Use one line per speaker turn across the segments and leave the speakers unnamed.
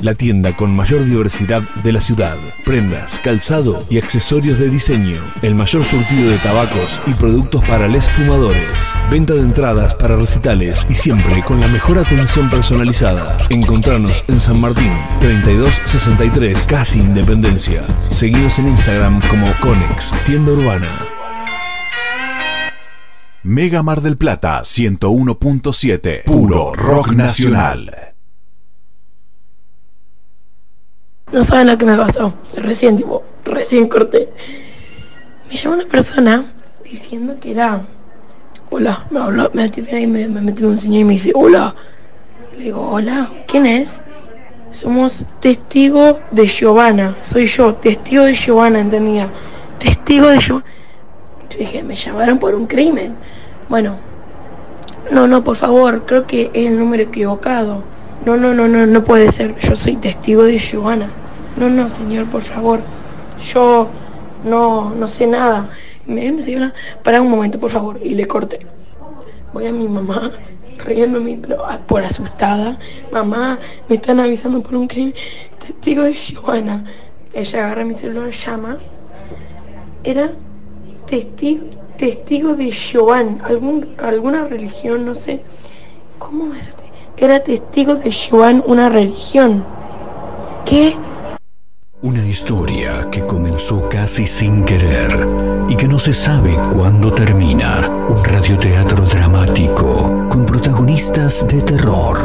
La tienda con mayor diversidad de la ciudad. Prendas, calzado y accesorios de diseño. El mayor surtido de tabacos y productos para les fumadores. Venta de entradas para recitales y siempre con la mejor atención personalizada. Encontrarnos en San Martín, 3263, casi Independencia. Seguimos en Instagram como Conex, tienda urbana.
Mega Mar del Plata 101.7, puro rock nacional.
No saben lo que me pasó. Recién, tipo, recién corté. Me llamó una persona diciendo que era. Hola, me habló, me y me, me metió un señor y me dice, hola. Le digo, hola, ¿quién es? Somos testigos de Giovanna. Soy yo, testigo de Giovanna, entendía. Testigo de Giovanna. Yo dije, me llamaron por un crimen. Bueno, no, no, por favor, creo que es el número equivocado. No, no, no, no, no puede ser. Yo soy testigo de Giovanna. No, no, señor, por favor. Yo no, no sé nada. Me, me una... para un momento, por favor, y le corté. Voy a mi mamá, riéndome, por asustada. Mamá, me están avisando por un crimen. Testigo de Giovanna. Ella agarra mi celular, llama. Era testigo, testigo de Giovanna. Algún, alguna religión, no sé. ¿Cómo es? Era testigo de Joan una religión. ¿Qué?
Una historia que comenzó casi sin querer y que no se sabe cuándo termina. Un radioteatro dramático con protagonistas de terror.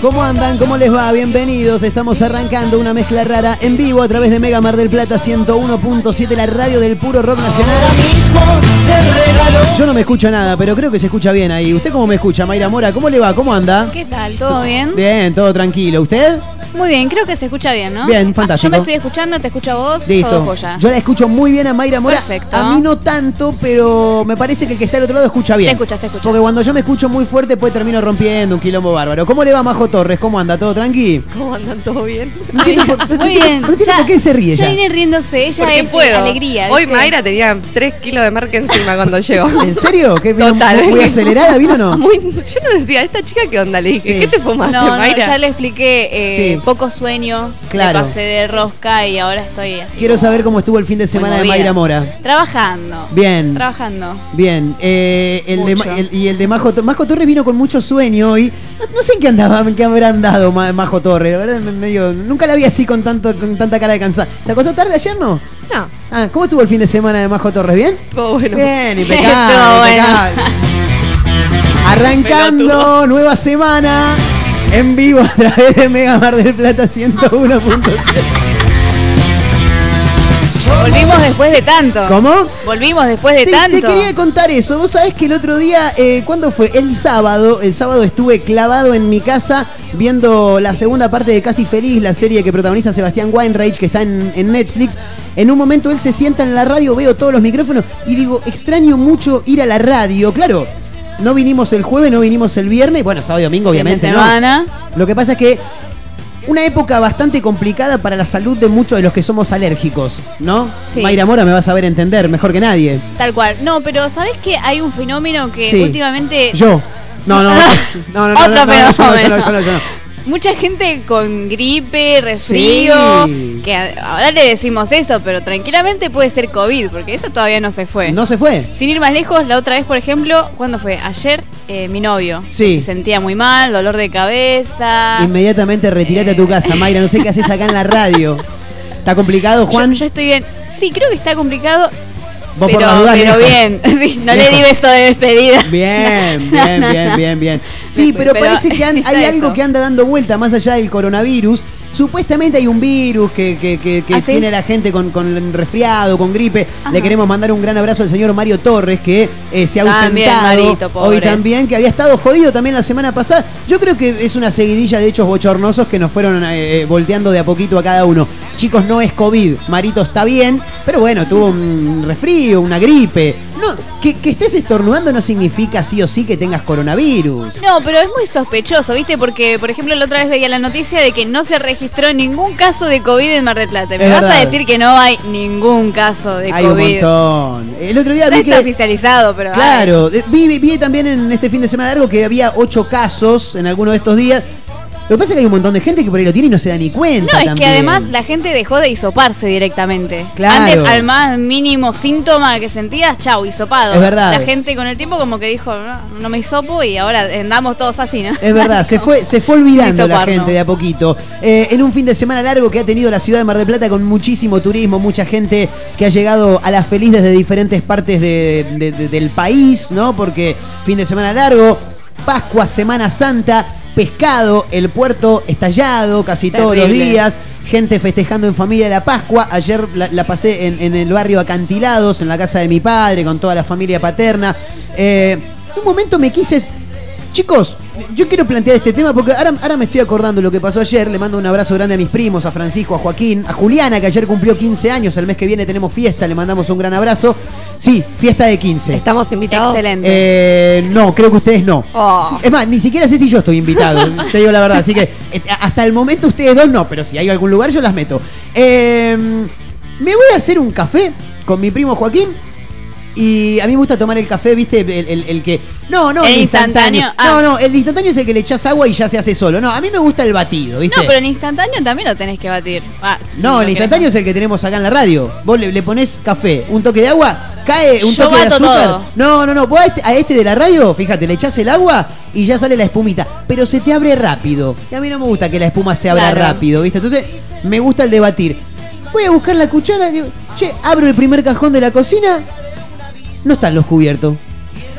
Bueno, ¿cómo andan? ¿Cómo les va? Bienvenidos. Estamos arrancando una mezcla rara en vivo a través de Mega Mar del Plata 101.7, la radio del puro rock nacional. Yo no me escucho nada, pero creo que se escucha bien ahí. ¿Usted cómo me escucha, Mayra Mora? ¿Cómo le va? ¿Cómo anda?
¿Qué tal? ¿Todo bien?
Bien, todo tranquilo. ¿Usted?
Muy bien, creo que se escucha bien, ¿no?
Bien,
Ah,
fantástico.
Yo me estoy escuchando, te escucho a vos, todo
Listo.
joya.
Yo la escucho muy bien a Mayra Mora.
Perfecto.
A mí no tanto, pero me parece que el que está al otro lado escucha bien.
Se escucha, se escucha.
Porque cuando yo me escucho muy fuerte, pues termino rompiendo un quilombo bárbaro. ¿Cómo le va Majo Torres? ¿Cómo anda? ¿Todo tranqui?
¿Cómo andan? ¿Todo bien?
No entiendo por- no
Muy
entiendo-
bien.
no entiendo
Ya-
por qué se ríe
Ya
ya.
viene riéndose, ella
Porque
es
puedo.
alegría.
Hoy
¿viste?
Mayra tenía 3 kilos de marca encima cuando llegó.
¿En serio? ¿Qué vino
Total.
muy acelerada? ¿Vino o no?
Muy- yo no decía, ¿esta chica qué onda? Le dije,
Sí.
¿qué te fumaste,
No, no,
Mayra?
ya le expliqué eh, eh, poco sueño.
Claro.
Me pasé de rosca y ahora estoy así.
Quiero
como
saber cómo estuvo el fin de semana de
movida.
Mayra Mora.
Trabajando.
Bien.
Trabajando.
Bien, eh, el de,
Mucho.
Ma- el- y el de Majo, To- Majo Torres vino con mucho sueño hoy. No, no sé en qué andaba, qué habrán dado Ma- Majo Torres. La verdad, me- medio, nunca la vi así con tanto, con tanta cara de cansada. ¿Se acostó tarde ayer, no?
No,
Ah, ¿cómo estuvo el fin de semana de Majo Torres? ¿Bien?
estuvo bueno.
Bien,
Estuvo
impecable,
bueno.
impecable. Arrancando nueva semana en vivo a través de Mega Mar del Plata 101.7.
Volvimos después de tanto.
¿Cómo?
Volvimos después de
Te,
tanto.
te quería contar eso. Vos sabés que el otro día, eh, ¿cuándo fue? El sábado. El sábado estuve clavado en mi casa viendo la segunda parte de Casi Feliz, la serie que protagoniza Sebastián Weinreich, que está en, en Netflix. En un momento él se sienta en la radio, veo todos los micrófonos y digo, extraño mucho ir a la radio. Claro, no vinimos el jueves, no vinimos el viernes. Bueno, sábado y domingo, obviamente, ¿no? Lo que pasa es que una época bastante complicada para la salud de muchos de los que somos alérgicos, ¿no?
Sí.
Mayra Mora me va a saber entender mejor que nadie.
Tal cual. No, pero ¿sabés que hay un fenómeno que
Sí.
últimamente.
Yo. No, no, no. No, no, no.
Otro
no, no.
Mucha gente con gripe, resfrío,
Sí.
que ahora le decimos eso, pero tranquilamente puede ser COVID, porque eso todavía no se fue.
No se fue.
Sin ir más lejos, la otra vez, por ejemplo, ¿cuándo fue? Ayer, eh, mi novio.
Sí.
Se sentía muy mal, dolor de cabeza.
Inmediatamente retirate a tu casa, Mayra. No sé qué haces acá en la radio. ¿Está complicado, Juan?
Yo, yo estoy bien. Sí, creo que está complicado,
Vos
pero,
por las dudas
pero
lejos.
bien. Sí, no
Lejos.
le di beso de despedida.
Bien, bien, bien, bien, bien. Sí, pero,
Pero
parece que hay algo
eso.
que anda dando vuelta más allá del coronavirus. Supuestamente hay un virus que, que- que- que
¿Ah, sí?
tiene la gente con, con resfriado, con gripe.
Ajá.
Le queremos mandar un gran abrazo al señor Mario Torres, que eh, se ha
También,
ausentado
Marito,
hoy también, que había estado jodido también la semana pasada. Yo creo que es una seguidilla de hechos bochornosos que nos fueron eh, eh, volteando de a poquito a cada uno. Chicos, no es COVID. Marito está bien, pero bueno, tuvo un resfrío, una gripe. No, que, que estés estornudando no significa sí o sí que tengas coronavirus.
No, pero es muy sospechoso, ¿viste? Porque, por ejemplo, la otra vez veía la noticia de que no se registró ningún caso de COVID en Mar del Plata. ¿Me
Es
vas
verdad.
a decir que no hay ningún caso de
Hay un
COVID?
montón. El otro día
No
vi
está
que.
oficializado, pero.
Claro, eh, vi, vi- vi también en este fin de semana largo que había ocho casos en alguno de estos días. Lo que pasa es que hay un montón de gente que por ahí lo tiene y no se da ni cuenta.
No, es
también.
que además la gente dejó de hisoparse directamente.
Claro.
Antes, al más mínimo síntoma que sentías, chau, hisopado.
Es verdad.
La gente con el tiempo como que dijo, no, no me hisopo y ahora andamos todos así, ¿no?
Es verdad, se fue, se fue olvidando la gente de a poquito. Eh, en un fin de semana largo que ha tenido la ciudad de Mar del Plata con muchísimo turismo, mucha gente que ha llegado a la feliz desde diferentes partes de- de- de- del país, ¿no? Porque fin de semana largo, Pascua, Semana Santa, pescado, el puerto estallado casi todos los días. Gente festejando en familia la Pascua. Ayer la, la pasé en, en el barrio Acantilados, en la casa de mi padre, con toda la familia paterna. Eh, en un momento me quise. Chicos, yo quiero plantear este tema porque ahora, ahora me estoy acordando lo que pasó ayer. Le mando un abrazo grande a mis primos, a Francisco, a Joaquín, a Juliana, que ayer cumplió 15 años. El mes que viene tenemos fiesta, le mandamos un gran abrazo. Sí, fiesta de 15.
¿Estamos invitados?
Excelente.
Eh, no, creo que ustedes no.
Oh.
Es más, ni siquiera sé si yo estoy invitado, te digo la verdad. Así que eh, hasta el momento ustedes dos no, pero si hay algún lugar yo las meto. Eh, me voy a hacer un café con mi primo Joaquín. Y a mí me gusta tomar el café, ¿viste? El, el- el que. No, no, el,
El
instantáneo.
instantáneo. Ah.
No, no, el instantáneo es el que le echas agua y ya se hace solo. No, a mí me gusta el batido, ¿viste?
No, pero en instantáneo también lo tenés que batir. Ah, si
No, el instantáneo es el que tenemos acá en la radio. Vos le, le pones café, un toque de agua, cae un
Yo
toque de azúcar.
todo.
No, no, no. Vos a este, a este de la radio, fíjate, le echás el agua y ya sale la espumita. Pero se te abre rápido. Y a mí no me gusta que la espuma se abra
Claro.
rápido, ¿viste? Entonces, me gusta el debatir. Voy a buscar la cuchara, digo, che, abro el primer cajón de la cocina. No están los cubiertos.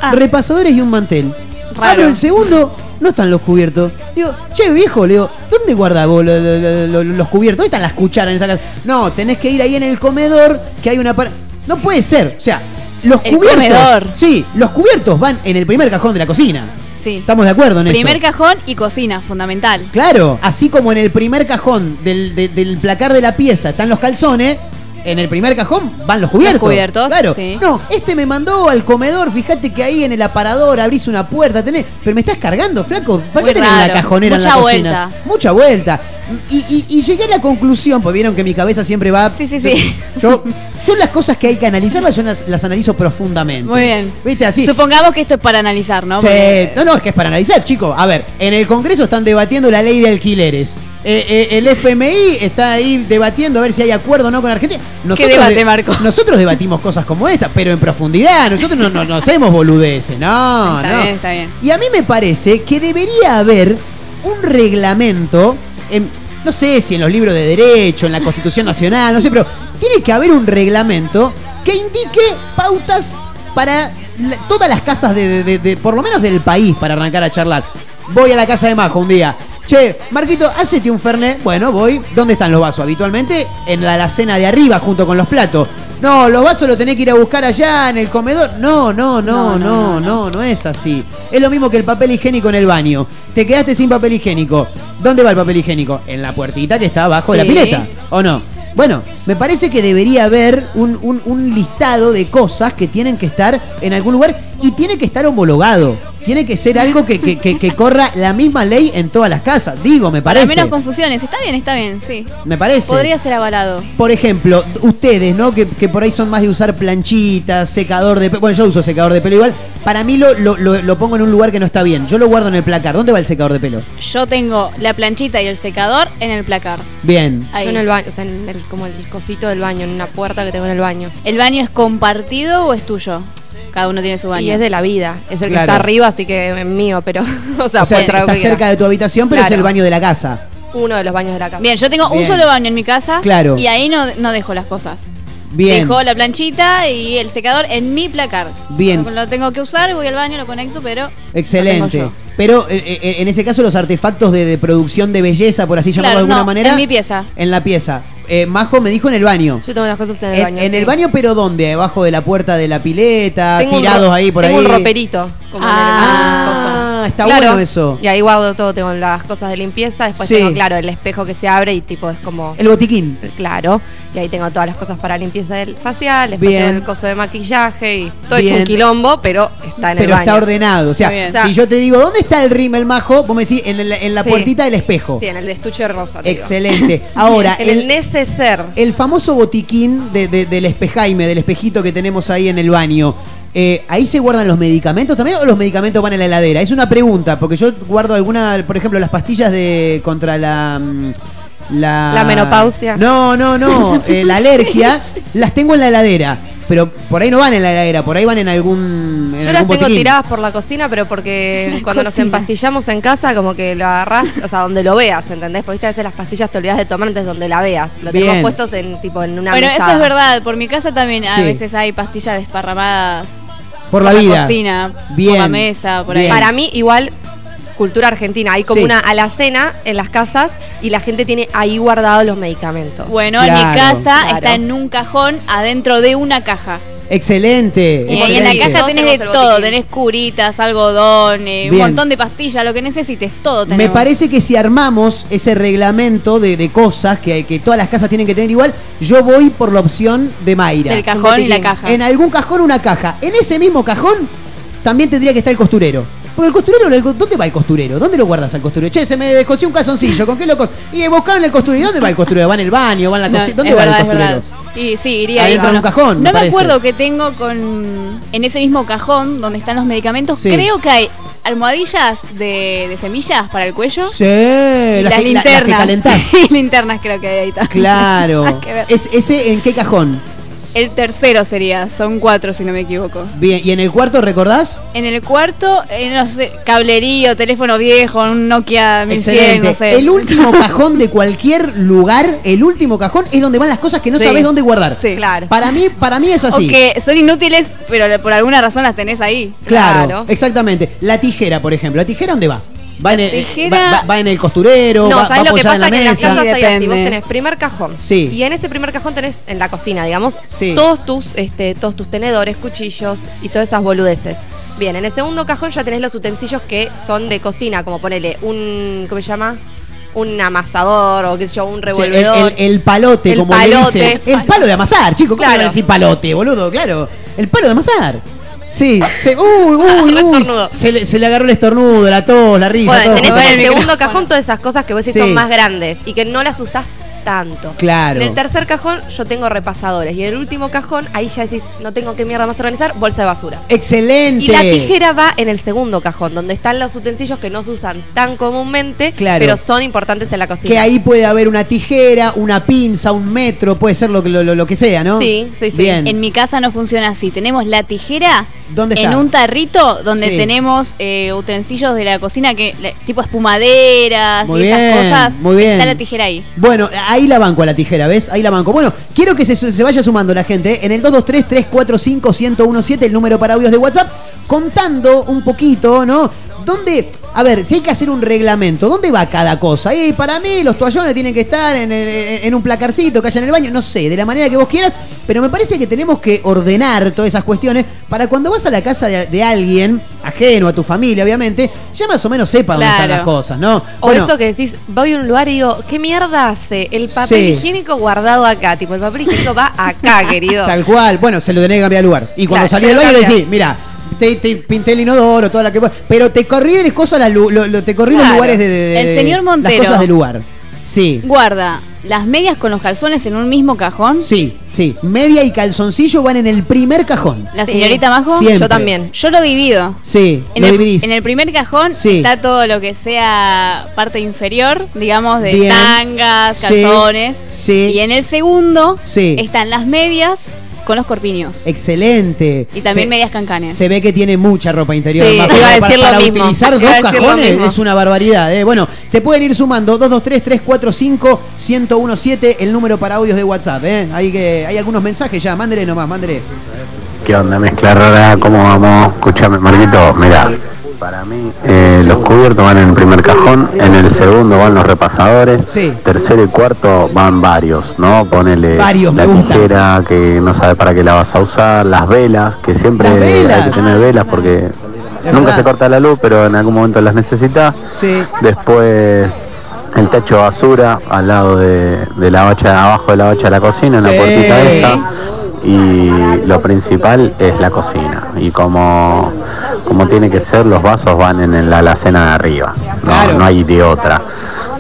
Ah,
Repasadores y un mantel.
Raro.
Abro el segundo, no están los cubiertos. Digo, che, viejo, le digo, ¿dónde guardás vos lo- lo- lo- lo- los cubiertos? ¿Dónde están las cucharas en esta casa? No, tenés que ir ahí en el comedor, que hay una par... No puede ser, o sea, los
El
cubiertos...
comedor.
Sí, los cubiertos van en el primer cajón de la cocina.
sí.
Estamos de acuerdo en
Primer
eso.
cajón y cocina, fundamental.
Claro, así como en el primer cajón del, de- del placar de la pieza están los calzones, en el primer cajón van los cubiertos.
Los cubiertos,
Claro.
sí.
No, este me mandó al comedor, fíjate que ahí en el aparador abrís una puerta, tenés. Pero me estás cargando, flaco. ¿Para
Muy
qué tenés una
raro.
cajonera
Mucha
en la cocina?
vuelta.
Mucha vuelta. Y, y- y llegué a la conclusión, pues vieron que mi cabeza siempre va.
Sí, sí, sí.
Yo, yo las cosas que hay que analizarlas, yo las, las analizo profundamente.
Muy bien.
¿Viste? Así.
Supongamos que esto es para analizar, ¿no?
Sí,
Porque-
no, no, es que es para analizar, chicos. A ver, en el Congreso están debatiendo la ley de alquileres. eh, eh, el FMI está ahí debatiendo a ver si hay acuerdo o no con Argentina. Nosotros
debate,
de-
Marco?
Nosotros debatimos cosas como esta, pero en profundidad. Nosotros no, no, no hacemos boludeces, no,
Está
no.
bien, está bien.
Y a mí me parece que debería haber un reglamento, no sé si en los libros de derecho, en la Constitución Nacional, no sé, pero tiene que haber un reglamento que indique pautas para la- todas las casas de, de- de- de- por lo menos del país, para arrancar a charlar. Voy a la casa de Majo un día. Che, Marquito, hacete un Fernet. Bueno, voy. ¿Dónde están los vasos? Habitualmente en la alacena de arriba, junto con los platos. No, los vasos los tenés que ir a buscar allá en el comedor. No, no, no, no, no, no, es así. Es lo mismo que el papel higiénico en el baño. Te quedaste sin papel higiénico. ¿Dónde va el papel higiénico? En la puertita que está abajo de la pileta. ¿O no? Bueno, me parece que debería haber un, un- un listado de cosas que tienen que estar en algún lugar y tiene que estar homologado. Tiene que ser algo que, que- que- que corra la misma ley en todas las casas. Digo, me
Para
parece.
menos confusiones. Está bien, está bien, sí.
Me parece.
Podría ser avalado.
Por ejemplo, ustedes, ¿no? Que, que por ahí son más de usar planchitas, secador de pelo. Bueno, yo uso secador de pelo igual. Para mí lo, lo- lo- lo pongo en un lugar que no está bien. Yo lo guardo en el placar. ¿Dónde va el secador de pelo?
Yo tengo la planchita y el secador en el placar.
Bien.
Ahí.
Yo en el baño, o sea, en el, como el cosito del baño, en una puerta que tengo en el baño.
¿El baño es compartido o es tuyo? Cada uno tiene su baño.
Y es de la vida. Es el
Claro.
que está arriba, así que es mío, pero. O sea,
o sea, está cerca de tu habitación, pero es el baño de la casa.
Uno de los baños de la casa.
Bien, yo tengo
Bien.
un solo baño en mi casa.
Claro.
Y ahí no, no dejo las cosas.
Bien.
Dejo la planchita y el secador en mi placar.
Bien.
Lo, lo tengo que usar, voy al baño, lo conecto, pero.
Excelente.
Lo.
Pero eh, eh, en ese caso los artefactos de, de producción de belleza, por así llamarlo
Claro,
de alguna
no,
manera.
en mi pieza.
En la pieza. Eh, Majo me dijo en el baño.
Yo tengo las cosas en el baño.
en
sí.
el baño, pero ¿dónde? Debajo de la puerta de la pileta,
Tengo un
tirados
ro-
ahí por
tengo
ahí.
un roperito. Como en el-
Ah, está
Claro.
bueno eso.
Y ahí guardo todo, tengo las cosas de limpieza. Después
Sí.
tengo, claro, el espejo que se abre y tipo es como.
El botiquín.
Claro. Y ahí tengo todas las cosas para limpieza del facial. Después
Bien.
tengo el coso de maquillaje y todo
Bien.
hecho un quilombo, pero está en el
Pero
baño.
está ordenado. O sea.
O
si yo te digo, ¿dónde está el rímel majo? Vos me decís, en, el- en la
Sí.
puertita del espejo.
Sí, en el de estuche rosa.
Excelente. Ahora,
en el,
el,
neceser.
el famoso botiquín de- de- del espejaime, del espejito que tenemos ahí en el baño. Eh, ¿Ahí se guardan los medicamentos también o los medicamentos van en la heladera? Es una pregunta, porque yo guardo alguna, por ejemplo, las pastillas de contra la. mm, La,
La menopausia.
No, no, no. eh, la alergia, las tengo en la heladera. Pero por ahí no van en la heladera, por ahí van en algún. En
Yo las tengo
botiquín.
tiradas por la cocina, pero porque
La
cuando nos empastillamos en casa, como que lo agarrás, o sea, donde lo veas, ¿entendés? Porque viste, a veces las pastillas te olvidas de tomar antes donde la veas. Lo
Bien.
tenemos puestos en tipo en una
bueno, eso es verdad. Por mi casa también
Sí.
a veces hay pastillas desparramadas.
Por la vida.
cocina,
Bien.
por la mesa, por
Bien.
ahí.
Para mí, igual, cultura argentina. Hay como
Sí.
una alacena en las casas y la gente tiene ahí guardados los medicamentos.
Bueno, en mi casa
claro.
está en un cajón adentro de una caja.
Excelente.
Y ahí en la
excelente.
caja tenés de
el
todo, tenés curitas, algodón, eh, un montón de pastillas, lo que necesites, todo tenemos.
Me parece que si armamos ese reglamento de, de cosas que, que todas las casas tienen que tener igual, yo voy por la opción de Mayra.
Del cajón y la caja.
En algún cajón una caja. En ese mismo cajón también tendría que estar el costurero. Porque el costurero, el ¿dónde va el costurero? ¿Dónde lo guardas al costurero? Che, se me descosió un calzoncillo, ¿con qué locos? Y buscaron el costurero. ¿Y dónde va el costurero? ¿Va en el baño? ¿Va en la
No,
cocina? ¿Dónde va
verdad,
el costurero?
Y sí, iría ahí.
Adentro de un cajón,
No me
parece.
acuerdo que tengo con en ese mismo cajón donde están los medicamentos.
Sí.
Creo que hay almohadillas de, de semillas para el cuello.
Sí,
y
las,
las
que, la- las que
linternas.
calentás.
Sí, linternas creo que hay ahí también.
Claro.
Nada que ver.
¿Es, ¿Ese en qué cajón?
El tercero sería, son cuatro si no me equivoco.
Bien, ¿y en el cuarto recordás?
En el cuarto, eh, no sé, cablerío, teléfono viejo, un Nokia 1100,
Excelente.
no sé.
El último cajón de cualquier lugar, el último cajón es donde van las cosas que no
Sí.
sabes dónde guardar.
Sí.
Claro.
Para mí, para mí es
O
así.
que son inútiles, pero por alguna razón las tenés ahí.
Claro,
Claro.
exactamente. La tijera, por ejemplo. ¿La tijera dónde va? Va, en el,
tijera-
va, va- va en el costurero,
No,
va,
¿sabes
va
lo que
apoyada
pasa?
en la
que en las
mesa.
casas hay así, vos
Depende.
tenés primer cajón.
Sí.
Y en ese primer cajón tenés, en la cocina, digamos,
Sí.
todos tus, este, todos tus tenedores, cuchillos y todas esas boludeces. Bien, en el segundo cajón ya tenés los utensilios que son de cocina, como ponele un, ¿cómo se llama? Un amasador o qué sé yo, un
Sí, el,
revolvedor.
el- el palote,
El
como le
palote.
dicen. El palo de amasar, chicos. ¿Cómo
Claro.
le van a decir palote, boludo? Claro. El palo de amasar. Sí, se, uy, uy, uy. Se le, se le agarró el estornudo, la tos, la risa,
Bueno,
todo.
tenés en
el
segundo cajón todas esas cosas que vos decís
Sí.
son más grandes y que no las usás tanto.
Claro.
En el tercer cajón yo tengo repasadores. Y en el último cajón, ahí ya decís, no tengo qué mierda más organizar, bolsa de basura.
Excelente.
Y la tijera va en el segundo cajón, donde están los utensilios que no se usan tan comúnmente,
Claro.
pero son importantes en la cocina.
Que ahí puede haber una tijera, una pinza, un metro, puede ser lo que, lo, lo- lo que sea, ¿no?
Sí, sí, sí.
Bien.
En mi casa no funciona así. Tenemos la tijera
¿Dónde está?
en un tarrito donde
Sí.
tenemos eh, utensilios de la cocina que tipo espumaderas
Muy
y esas
bien,
cosas.
muy bien.
Está la tijera ahí.
Bueno, ahí la banco a la tijera, ¿ves? Ahí la banco. Bueno, quiero que se, se vaya sumando la gente ¿eh? en el 223-345-1017, el número para audios de WhatsApp, contando un poquito, ¿no? ¿Dónde, a ver, si hay que hacer un reglamento, ¿dónde va cada cosa? Y para mí los toallones tienen que estar en, en un placarcito que haya en el baño, no sé, de la manera que vos quieras, pero me parece que tenemos que ordenar todas esas cuestiones para cuando vas a la casa de, de alguien, ajeno a tu familia, obviamente, ya más o menos sepa dónde están las cosas, ¿no?
O
Bueno,
eso que decís, voy a un lugar y digo, ¿qué mierda hace? El papel
Sí.
higiénico guardado acá. Tipo, el papel higiénico va acá, querido.
Tal cual. Bueno, se lo tenés que cambiar de lugar. Y cuando
Claro,
salí
se
del baño le decís, mira, te, te pinté el inodoro, toda la que Pero te corrí de cosas, las lo- lo- te corrí los lugares de, de- de-
El señor Montero.
Las cosas del lugar. Sí.
Guarda las medias con los calzones en un mismo cajón.
Sí, sí. Media y calzoncillo van en el primer cajón.
La
Sí.
señorita Majo.
Siempre.
Yo también.
Yo lo divido.
Sí,
En
lo
el,
dividís.
en el primer cajón
Sí.
está todo lo que sea parte inferior, digamos, de
Bien.
tangas,
Sí.
calzones.
Sí.
Y en el segundo
Sí.
están las medias con los corpiños.
Excelente.
Y también
Se-
medias cancanes.
Se ve que tiene mucha ropa interior.
Sí, iba a
para,
decir lo
para
mismo.
utilizar
Iba
dos
decir
cajones es una barbaridad. ¿eh? Bueno, se pueden ir sumando 223-345-1017, el número para audios de WhatsApp. ¿eh? Hay, que, hay algunos mensajes ya. Mándele nomás, mándele.
¿Qué onda? Mezcla rara, ¿cómo vamos? Escúchame, Marquito, mira, para mí eh, los cubiertos van en el primer cajón, en el segundo van los repasadores,
Sí.
tercero y cuarto van varios, ¿no? Ponele
Varios,
la tijera que no sabe para qué la vas a usar, las velas, que siempre
Las
hay
velas.
que tener velas porque nunca
verdad.
se corta la luz, pero en algún momento las necesitas.
Sí.
Después el tacho de basura al lado de, de la bacha, abajo de la bacha de la cocina, en la puertita esta. Y lo principal es la cocina. Y como, como tiene que ser, los vasos van en, la alacena de arriba. No,
Claro.
no hay de otra.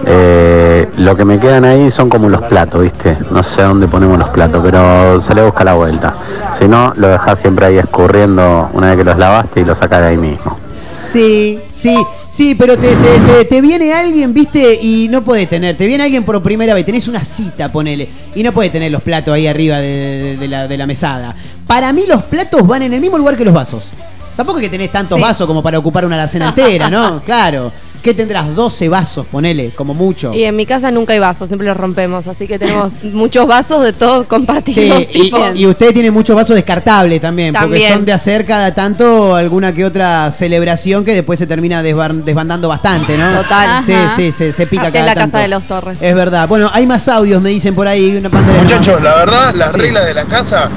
Eh, lo que me quedan ahí son como los platos, ¿viste? No sé dónde ponemos los platos, pero se le busca la vuelta. Si no, lo dejas siempre ahí escurriendo una vez que los lavaste y lo sacas de ahí mismo.
Sí, sí, sí, pero te, te- te- te viene alguien, viste, y no puede tener. Te viene alguien por primera vez, tenés una cita, ponele, y no puede tener los platos ahí arriba de, de- de la, de la mesada. Para mí los platos van en el mismo lugar que los vasos. Tampoco es que tenés tantos
Sí.
vasos como para ocupar una alacena entera, ¿no? Claro. ¿Qué tendrás? 12 vasos, ponele, como mucho.
Y en mi casa nunca hay vasos, siempre los rompemos. Así que tenemos muchos vasos de todos compartidos.
Sí, y, y usted tiene muchos vasos descartables también, porque son de hacer cada tanto alguna que otra celebración que después se termina desbandando bastante, ¿no?
Total.
Sí,
Ajá.
sí, se, se pica
Así
cada
es la
tanto.
casa de los Torres.
Es verdad. Bueno, hay más audios, me dicen por ahí. Una pantalla
Muchachos, la verdad, las
Sí.
reglas de la casa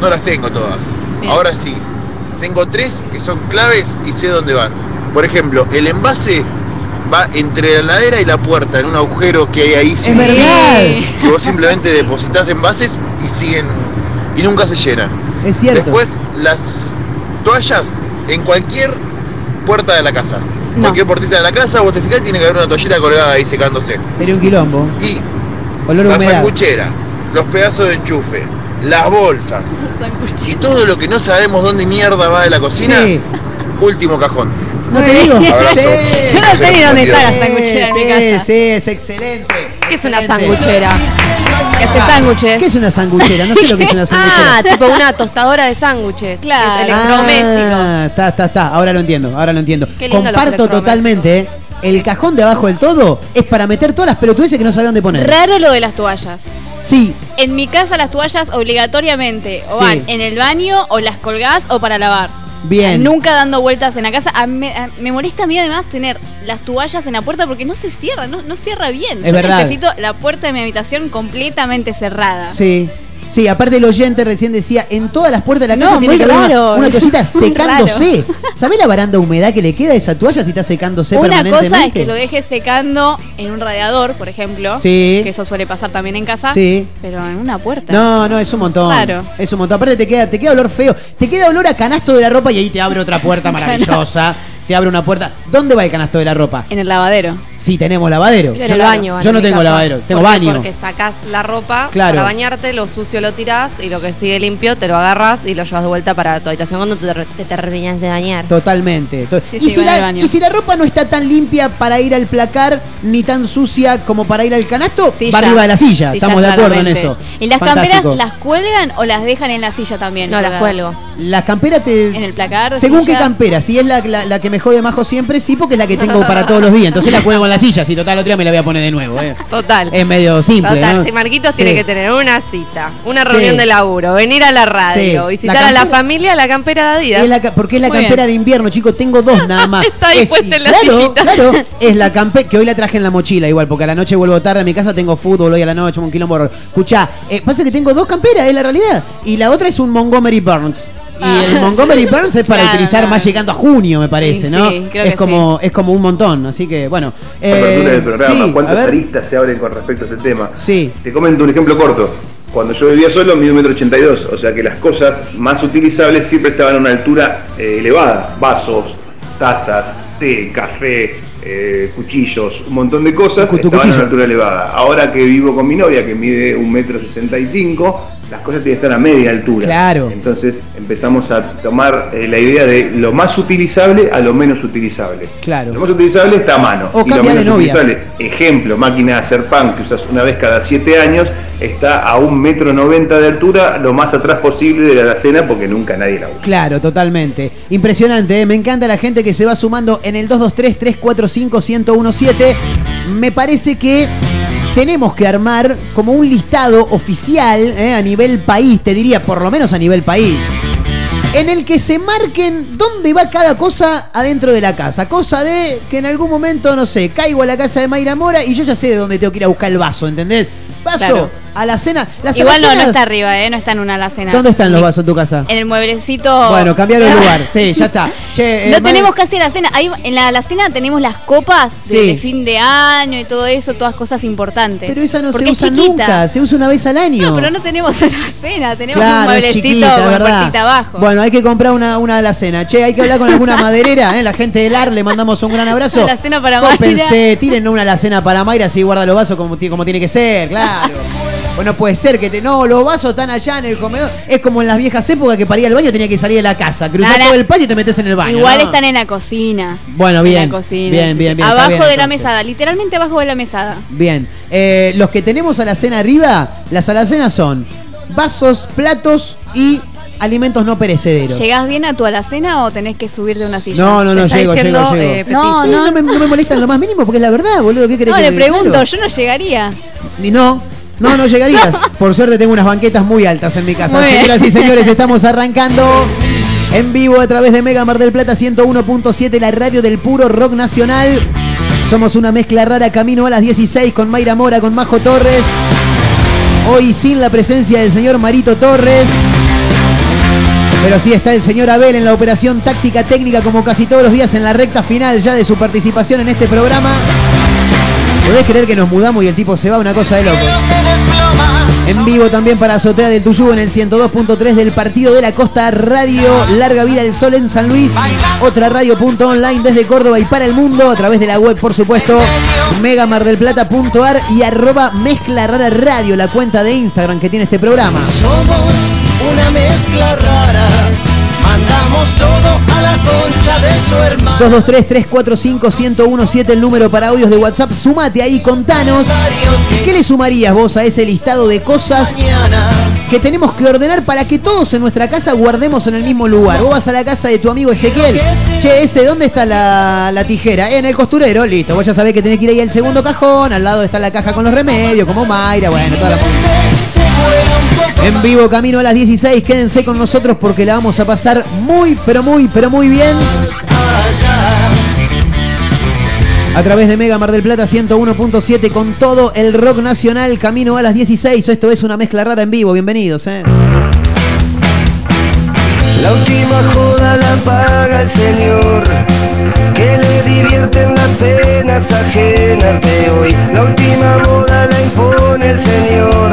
no las tengo todas. Ahora sí, tengo tres que son claves y sé dónde van. Por ejemplo, el envase va entre la heladera y la puerta, en un agujero que hay ahí.
Es
sin-
verdad.
Que vos simplemente depositas envases y siguen. y nunca se llenan.
Es cierto.
Después, las toallas en cualquier puerta de la casa.
No.
Cualquier puertita de la casa, vos te fijás, tiene que haber una toallita colgada ahí secándose.
Sería un quilombo.
Y
Olor
la
humedad.
sanguchera, los pedazos de enchufe, las bolsas y todo lo que no sabemos dónde mierda va de la cocina,
Sí.
Último cajón.
No te digo.
Abrazo.
Sí.
Yo no sé ni dónde está la
Sí,
sanguchera en mi
sí,
casa.
Sí, es excelente.
¿Qué es una
Excelente.
sanguchera?
Que hace sándwiches.
¿Qué es una sanguchera? No sé lo que es una sanguchera.
Ah, tipo una tostadora de sándwiches.
Claro.
Es electrodoméstico.
Ah, está, está, está. Ahora lo entiendo, ahora lo entiendo.
Qué lindo los
Comparto
electrodomésticos.
totalmente. ¿eh? El cajón de abajo del todo es para meter todas las pelotudeces que no sabía dónde poner.
Raro lo de las toallas.
Sí,
En mi casa las toallas obligatoriamente o
Sí.
van en el baño o las colgás o para lavar.
Bien.
Nunca dando vueltas en la casa. A- me, a- me molesta a mí además tener las toallas en la puerta porque no se cierra, no, no cierra bien.
Es
Yo
verdad.
necesito la puerta de mi habitación completamente cerrada.
Sí. Sí, aparte el oyente recién decía, en todas las puertas de la
No,
casa tiene que haber una, una toallita
Muy
secándose. ¿Sabés la baranda humedad que le queda a esa toalla si está secándose
Una
permanentemente?
cosa es que lo dejes secando en un radiador, por ejemplo.
Sí.
Que eso suele pasar también en casa.
Sí.
Pero en una puerta.
No, no, es un montón.
Claro.
Es un montón. Aparte te queda, te queda olor feo. Te queda olor a canasto de la ropa y ahí te abre otra puerta maravillosa. Te abre una puerta. ¿Dónde va el canasto de la ropa?
En el lavadero.
Sí, tenemos lavadero.
En el baño.
Yo no tengo
casa.
lavadero, tengo
Porque-
baño.
Porque sacás la ropa
Claro.
para bañarte, lo sucio lo tirás y lo que sigue limpio te lo agarras y lo llevas de vuelta para tu habitación cuando te, te terminas de bañar.
Totalmente. To-
Sí,
y,
sí,
si la,
baño.
y si la ropa no está tan limpia para ir al placar, ni tan sucia como para ir al canasto,
Silla.
va arriba de la silla.
Silla,
Estamos de acuerdo en eso.
¿Y las
Fantástico.
camperas las cuelgan o las dejan en la silla también?
No, las cuelgo.
Las camperas te.
En el placar.
Según qué campera, si es la, la, la que me jode majo siempre, sí, porque es la que tengo para todos los días. Entonces la cuelgo en la silla, si total otro día me la voy a poner de nuevo. eh.
Total.
Es medio simple.
Total,
¿no?
si Marquitos
Sí.
tiene que tener una cita, una
Sí.
reunión de laburo, venir a la radio,
Sí.
visitar
La
a la familia, la campera de Adidas.
Es la porque es la
Muy
campera
bien.
de invierno, chicos. Tengo dos nada más.
Está ahí
Es-
puesta en la
claro,
sillita.
claro. Es la campera que hoy la traje en la mochila, igual, porque a la noche vuelvo tarde a mi casa, tengo fútbol hoy a la noche, un quilombo. Escuchá, eh, pasa que tengo dos camperas, es la realidad. Y la otra es un Montgomery Burns. Y
Ah,
el Montgomery
sí.
Burns es para
Claro,
utilizar
claro.
más llegando a junio, me parece,
Sí,
¿no?
sí, creo
es
que
como es como un montón, así que bueno.
apertura
Eh,
del programa, ¿cuántas aristas se abren con respecto a este tema?
Sí.
Te comento un ejemplo corto. Cuando yo vivía solo, mido un metro ochenta y dos, o sea que las cosas más utilizables siempre estaban a una altura eh, elevada. Vasos, tazas, té, café, eh, cuchillos, un montón de cosas
Tu
estaban a una altura elevada. Ahora que vivo con mi novia, que mide un metro sesenta y cinco, las cosas tienen que estar a media altura.
Claro.
Entonces empezamos a tomar eh, la idea de lo más utilizable a lo menos utilizable.
Claro.
Lo más utilizable está a mano.
O
y lo
cambia de
menos
novia.
utilizable, ejemplo, máquina de hacer pan que usas una vez cada siete años, está a un metro noventa de altura, lo más atrás posible de la alacena porque nunca nadie la usa.
Claro, totalmente. Impresionante, ¿eh? me encanta la gente que se va sumando en el 223-345-1017. Me parece que tenemos que armar como un listado oficial ¿eh? a nivel país, te diría, por lo menos a nivel país. En el que se marquen dónde va cada cosa adentro de la casa. Cosa de que en algún momento, no sé, caigo a la casa de Mayra Mora y yo ya sé de dónde tengo que ir a buscar el vaso, ¿entendés? Vaso,
Claro.
A la cena. Las
Igual no, no
alacenas-
está arriba, ¿eh? No está en una alacena.
¿Dónde están los vasos en tu casa?
En el mueblecito.
Bueno, cambiaron el lugar. Sí, ya está. Che, eh,
No
Ma-
tenemos casi alacena. Ahí en la alacena tenemos las copas de,
Sí.
de fin de año y todo eso, todas cosas importantes.
Pero esa no
Porque
se usa
chiquita.
nunca, se usa una vez al año.
No, pero no tenemos alacena, tenemos un
Claro, es
mueblecito
chiquita,
con
verdad.
abajo.
Bueno, hay que comprar una, una alacena. Che, hay que hablar con alguna maderera, ¿eh? La gente del AR, le mandamos un gran abrazo.
Alacena para
Cópense, tiren una alacena para Mayra, así guarda los vasos como, como tiene que ser, claro. Bueno, puede ser que te. No, los vasos están allá en el comedor. Es como en las viejas épocas que para ir al baño tenía que salir de la casa. Cruzar
Nada.
todo el patio y te metes en el baño.
Igual
¿no?
están en la cocina.
Bueno,
En
bien.
la cocina.
bien, bien, bien.
Abajo
bien,
de la mesada, literalmente abajo de la mesada.
Bien. Eh, los que tenemos alacena arriba, las alacenas son vasos, platos y alimentos no perecederos.
¿Llegás bien a tu alacena o tenés que subir de una silla?
No, no, no, llego, llego,
diciendo,
llego.
eh, no, no,
no me, no me molesta en lo más mínimo porque es la verdad, boludo. ¿Qué querés
no,
que
le pregunto, yo no llegaría.
Ni no. No, no llegarías. Por suerte tengo unas banquetas muy altas en mi casa. Señoras y señores, estamos arrancando en vivo a través de Mega Mar del Plata 101.7, la radio del puro rock nacional. Somos una mezcla rara camino a las 16 con Mayra Mora, con Majo Torres. Hoy sin la presencia del señor Marito Torres. Pero sí está el señor Abel en la operación táctica técnica como casi todos los días en la recta final ya de su participación en este programa. ¿Podés creer que nos mudamos y el tipo se va? Una cosa de loco. En vivo también para Azotea del Tuyú en el 102.3 del Partido de la Costa Radio Larga Vida del Sol en San Luis. Otra radio.online desde Córdoba y para el mundo a través de la web, por supuesto, megamardelplata.ar y arroba mezcla rara radio, la cuenta de Instagram que tiene este programa.
Somos una mezcla rara. Mandamos todo a la concha de su hermano.
223-345-1017 el número para audios de WhatsApp. Sumate ahí, contanos. ¿Qué le sumarías vos a ese listado de cosas que tenemos que ordenar para que todos en nuestra casa guardemos en el mismo lugar? Vos vas a la casa de tu amigo Ezequiel. Che, ese, ¿dónde está la, la tijera? En el costurero, listo. Vos ya sabés que tenés que ir ahí al segundo cajón. Al lado está la caja con los remedios, como Mayra, bueno, toda la en vivo, camino a las 16. Quédense con nosotros porque la vamos a pasar muy, pero muy, pero muy bien. A través de Mega Mar del Plata 101.7 con todo el rock nacional. Camino a las 16. Esto es una mezcla rara en vivo. Bienvenidos, eh.
La última joda la paga el Señor, divierten las penas ajenas de hoy. La última moda la impone el Señor,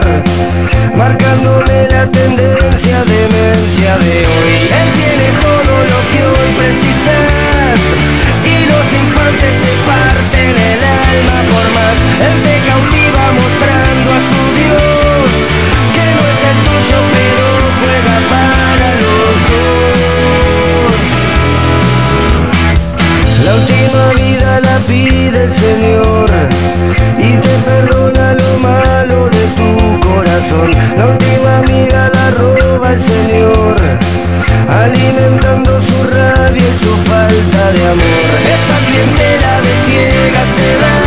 marcándole la tendencia, demencia de hoy. Él tiene todo lo que hoy precisas
y los infantes se parten el alma por más. Él La última vida la pide el Señor y te perdona lo malo de tu corazón. La última vida la roba el Señor, alimentando su rabia y su falta de amor. Esa clientela
de ciega se da.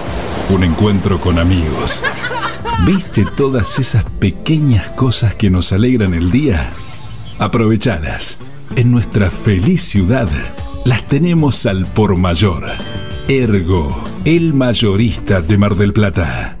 un encuentro con amigos. ¿Viste todas esas pequeñas cosas que nos alegran el día? Aprovechadas. En nuestra feliz ciudad las tenemos al por mayor. Ergo, el mayorista de Mar del Plata.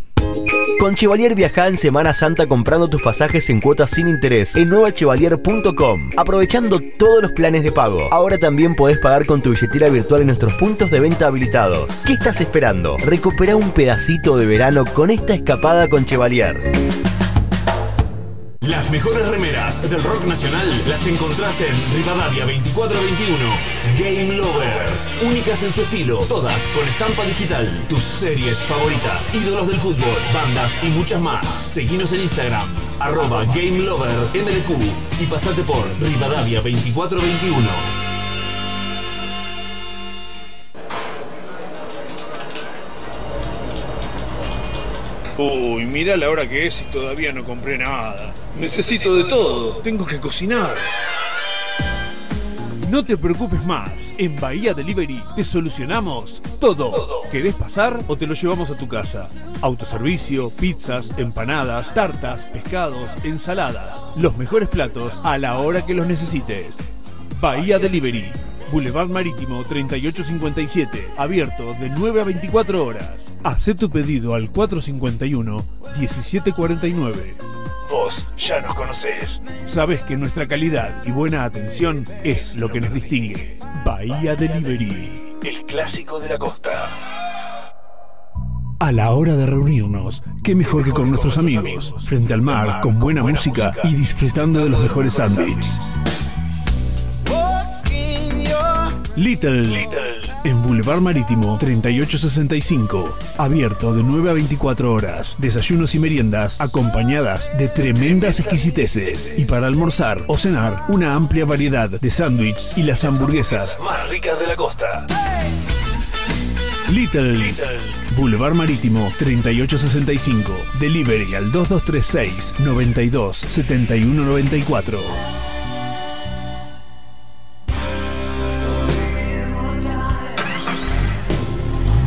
Con Chevalier viaja en Semana Santa comprando tus pasajes en cuotas sin interés en nuevachevalier.com, aprovechando todos los planes de pago. Ahora también podés pagar con tu billetera virtual en nuestros puntos de venta habilitados. ¿Qué estás esperando? Recupera un pedacito de verano con esta escapada con Chevalier.
Las mejores remeras del rock nacional las encontrás en Rivadavia 2421. Game Lover. Únicas en su estilo, todas con estampa digital. Tus series favoritas, ídolos del fútbol, bandas y muchas más. Seguinos en Instagram, arroba Game Lover MDQ y pasate por Rivadavia 2421.
Uy, mira la hora que es y todavía no compré nada. Necesito de todo. Tengo que cocinar.
No te preocupes más, en Bahía Delivery te solucionamos todo. ¿Querés pasar o te lo llevamos a tu casa? Autoservicio, pizzas, empanadas, tartas, pescados, ensaladas. Los mejores platos a la hora que los necesites. Bahía Delivery, Boulevard Marítimo 3857, abierto de 9 a 24 horas. Haz tu pedido al 451-1749. Vos ya nos conocés. Sabés que nuestra calidad y buena atención es lo que nos distingue. Bahía Delivery, el clásico de la costa. A la hora de reunirnos, qué mejor que con nuestros amigos, frente al mar, con buena música y disfrutando de los mejores sándwiches. Little, en Boulevard Marítimo 3865, abierto de 9 a 24 horas, desayunos y meriendas acompañadas de tremendas exquisiteces y para almorzar o cenar una amplia variedad de sándwiches y las hamburguesas más ricas de la costa. Little, Boulevard Marítimo 3865, delivery al 2236 92 7194.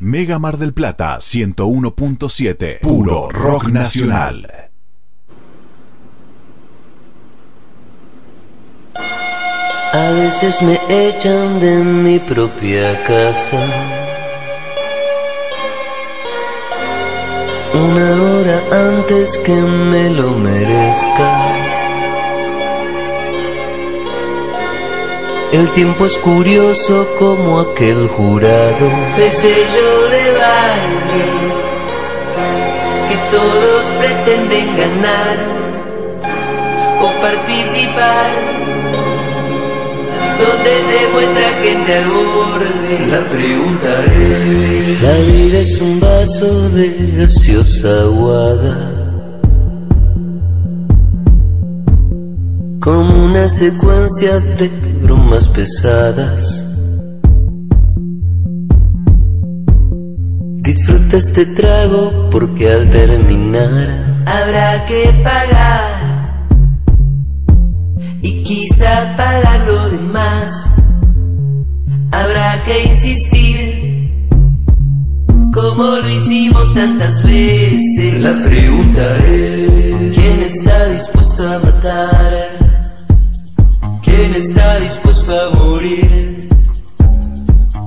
Mega Mar del Plata 101.7. Puro rock nacional.
A veces me echan de mi propia casa. Una hora antes que me lo merezca. El tiempo es curioso como aquel jurado de sello de baile que todos pretenden ganar o participar donde se muestra gente al borde. La pregunta es: La vida es un vaso de gaseosa aguada. Como una secuencia de pesadas. Disfruta este trago porque al terminar habrá que pagar y quizá pagar lo demás. Habrá que insistir como lo hicimos tantas veces. La pregunta es: ¿quién está dispuesto a matar? ¿Quién está dispuesto a morir?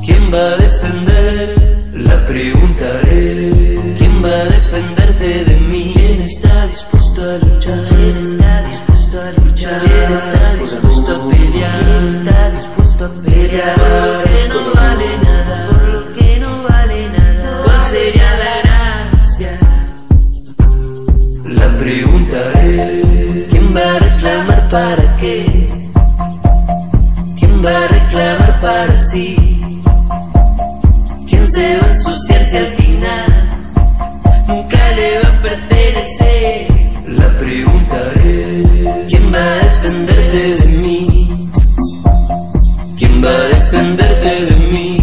¿Quién va a defender? La pregunta es ¿Quién va a defenderte de mí? ¿Quién está dispuesto a luchar? ¿Quién está dispuesto a luchar? ¿Quién está dispuesto a pelear? ¿Quién está dispuesto a pelear? Al final nunca le va a pertenecer? La pregunta es ¿Quién va a defenderte de mí? ¿Quién va a defenderte de mí?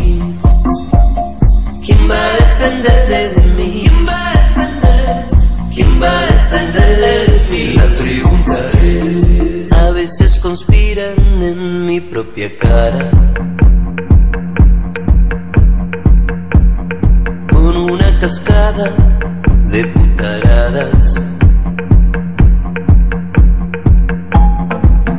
¿Quién va a defenderte de mí? ¿Quién va a defender? ¿Quién va a defenderte de ti? La pregunta es A veces conspiran en mi propia cara cascada de putaradas.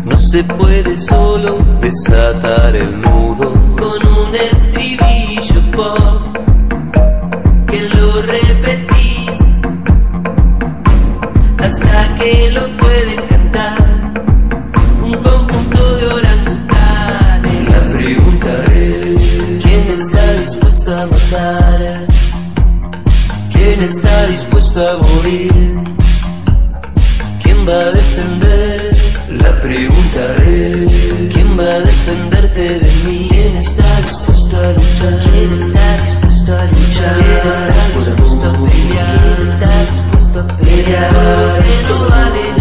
No se puede solo desatar el nudo con un estribillo pop que lo repetís hasta que lo gusta morir. ¿Quién va a defender? La preguntaré. ¿Quién va a defenderte de mí? ¿Quién está dispuesto a luchar? ¿Quién está dispuesto a luchar? ¿Quién está dispuesto a pelear? ¿Quién está dispuesto a pelear? ¿Quién
vale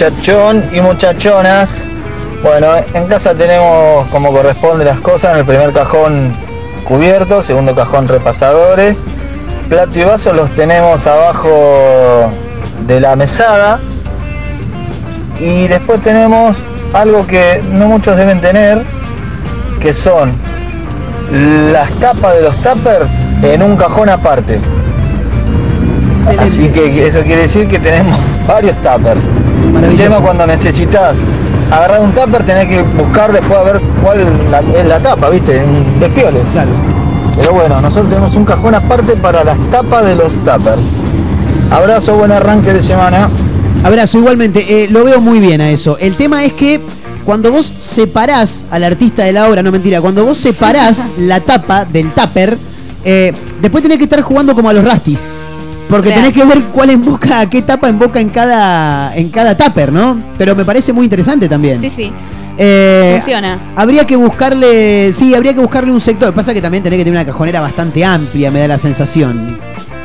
Muchachón y muchachonas. Bueno, en casa tenemos como corresponde las cosas, en el primer cajón cubierto, segundo cajón repasadores, plato y vaso los tenemos abajo de la mesada. Y después tenemos algo que no muchos deben tener, que son las tapas de los tuppers en un cajón aparte. Así que eso quiere decir que tenemos varios El tema cuando necesitas agarrar un tupper tenés que buscar después a ver cuál es la, tapa, ¿viste? En despiole.
Claro.
Pero bueno, nosotros tenemos un cajón aparte para las tapas de los tuppers. Abrazo, buen arranque de semana.
Abrazo, igualmente, eh, lo veo muy bien a eso. El tema es que cuando vos separás al artista de la obra, no mentira, cuando vos separás la tapa del tupper, eh, después tenés que estar jugando como a los rastis. Porque tenés que ver cuál emboca, qué tapa emboca en cada, en cada tupper, ¿no? Pero me parece muy interesante también.
Sí, sí.
Eh,
Funciona.
Habría que buscarle, sí, habría que buscarle un sector. Pasa que también tenés que tener una cajonera bastante amplia, me da la sensación.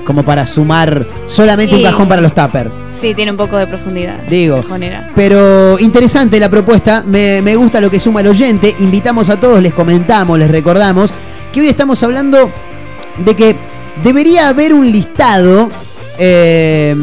Como para sumar solamente un cajón para los tupper.
Sí, tiene un poco de profundidad.
Digo.
Cajonera.
Pero interesante la propuesta, me, me gusta lo que suma el oyente. Invitamos a todos, les comentamos, les recordamos que hoy estamos hablando de que debería haber un listado eh,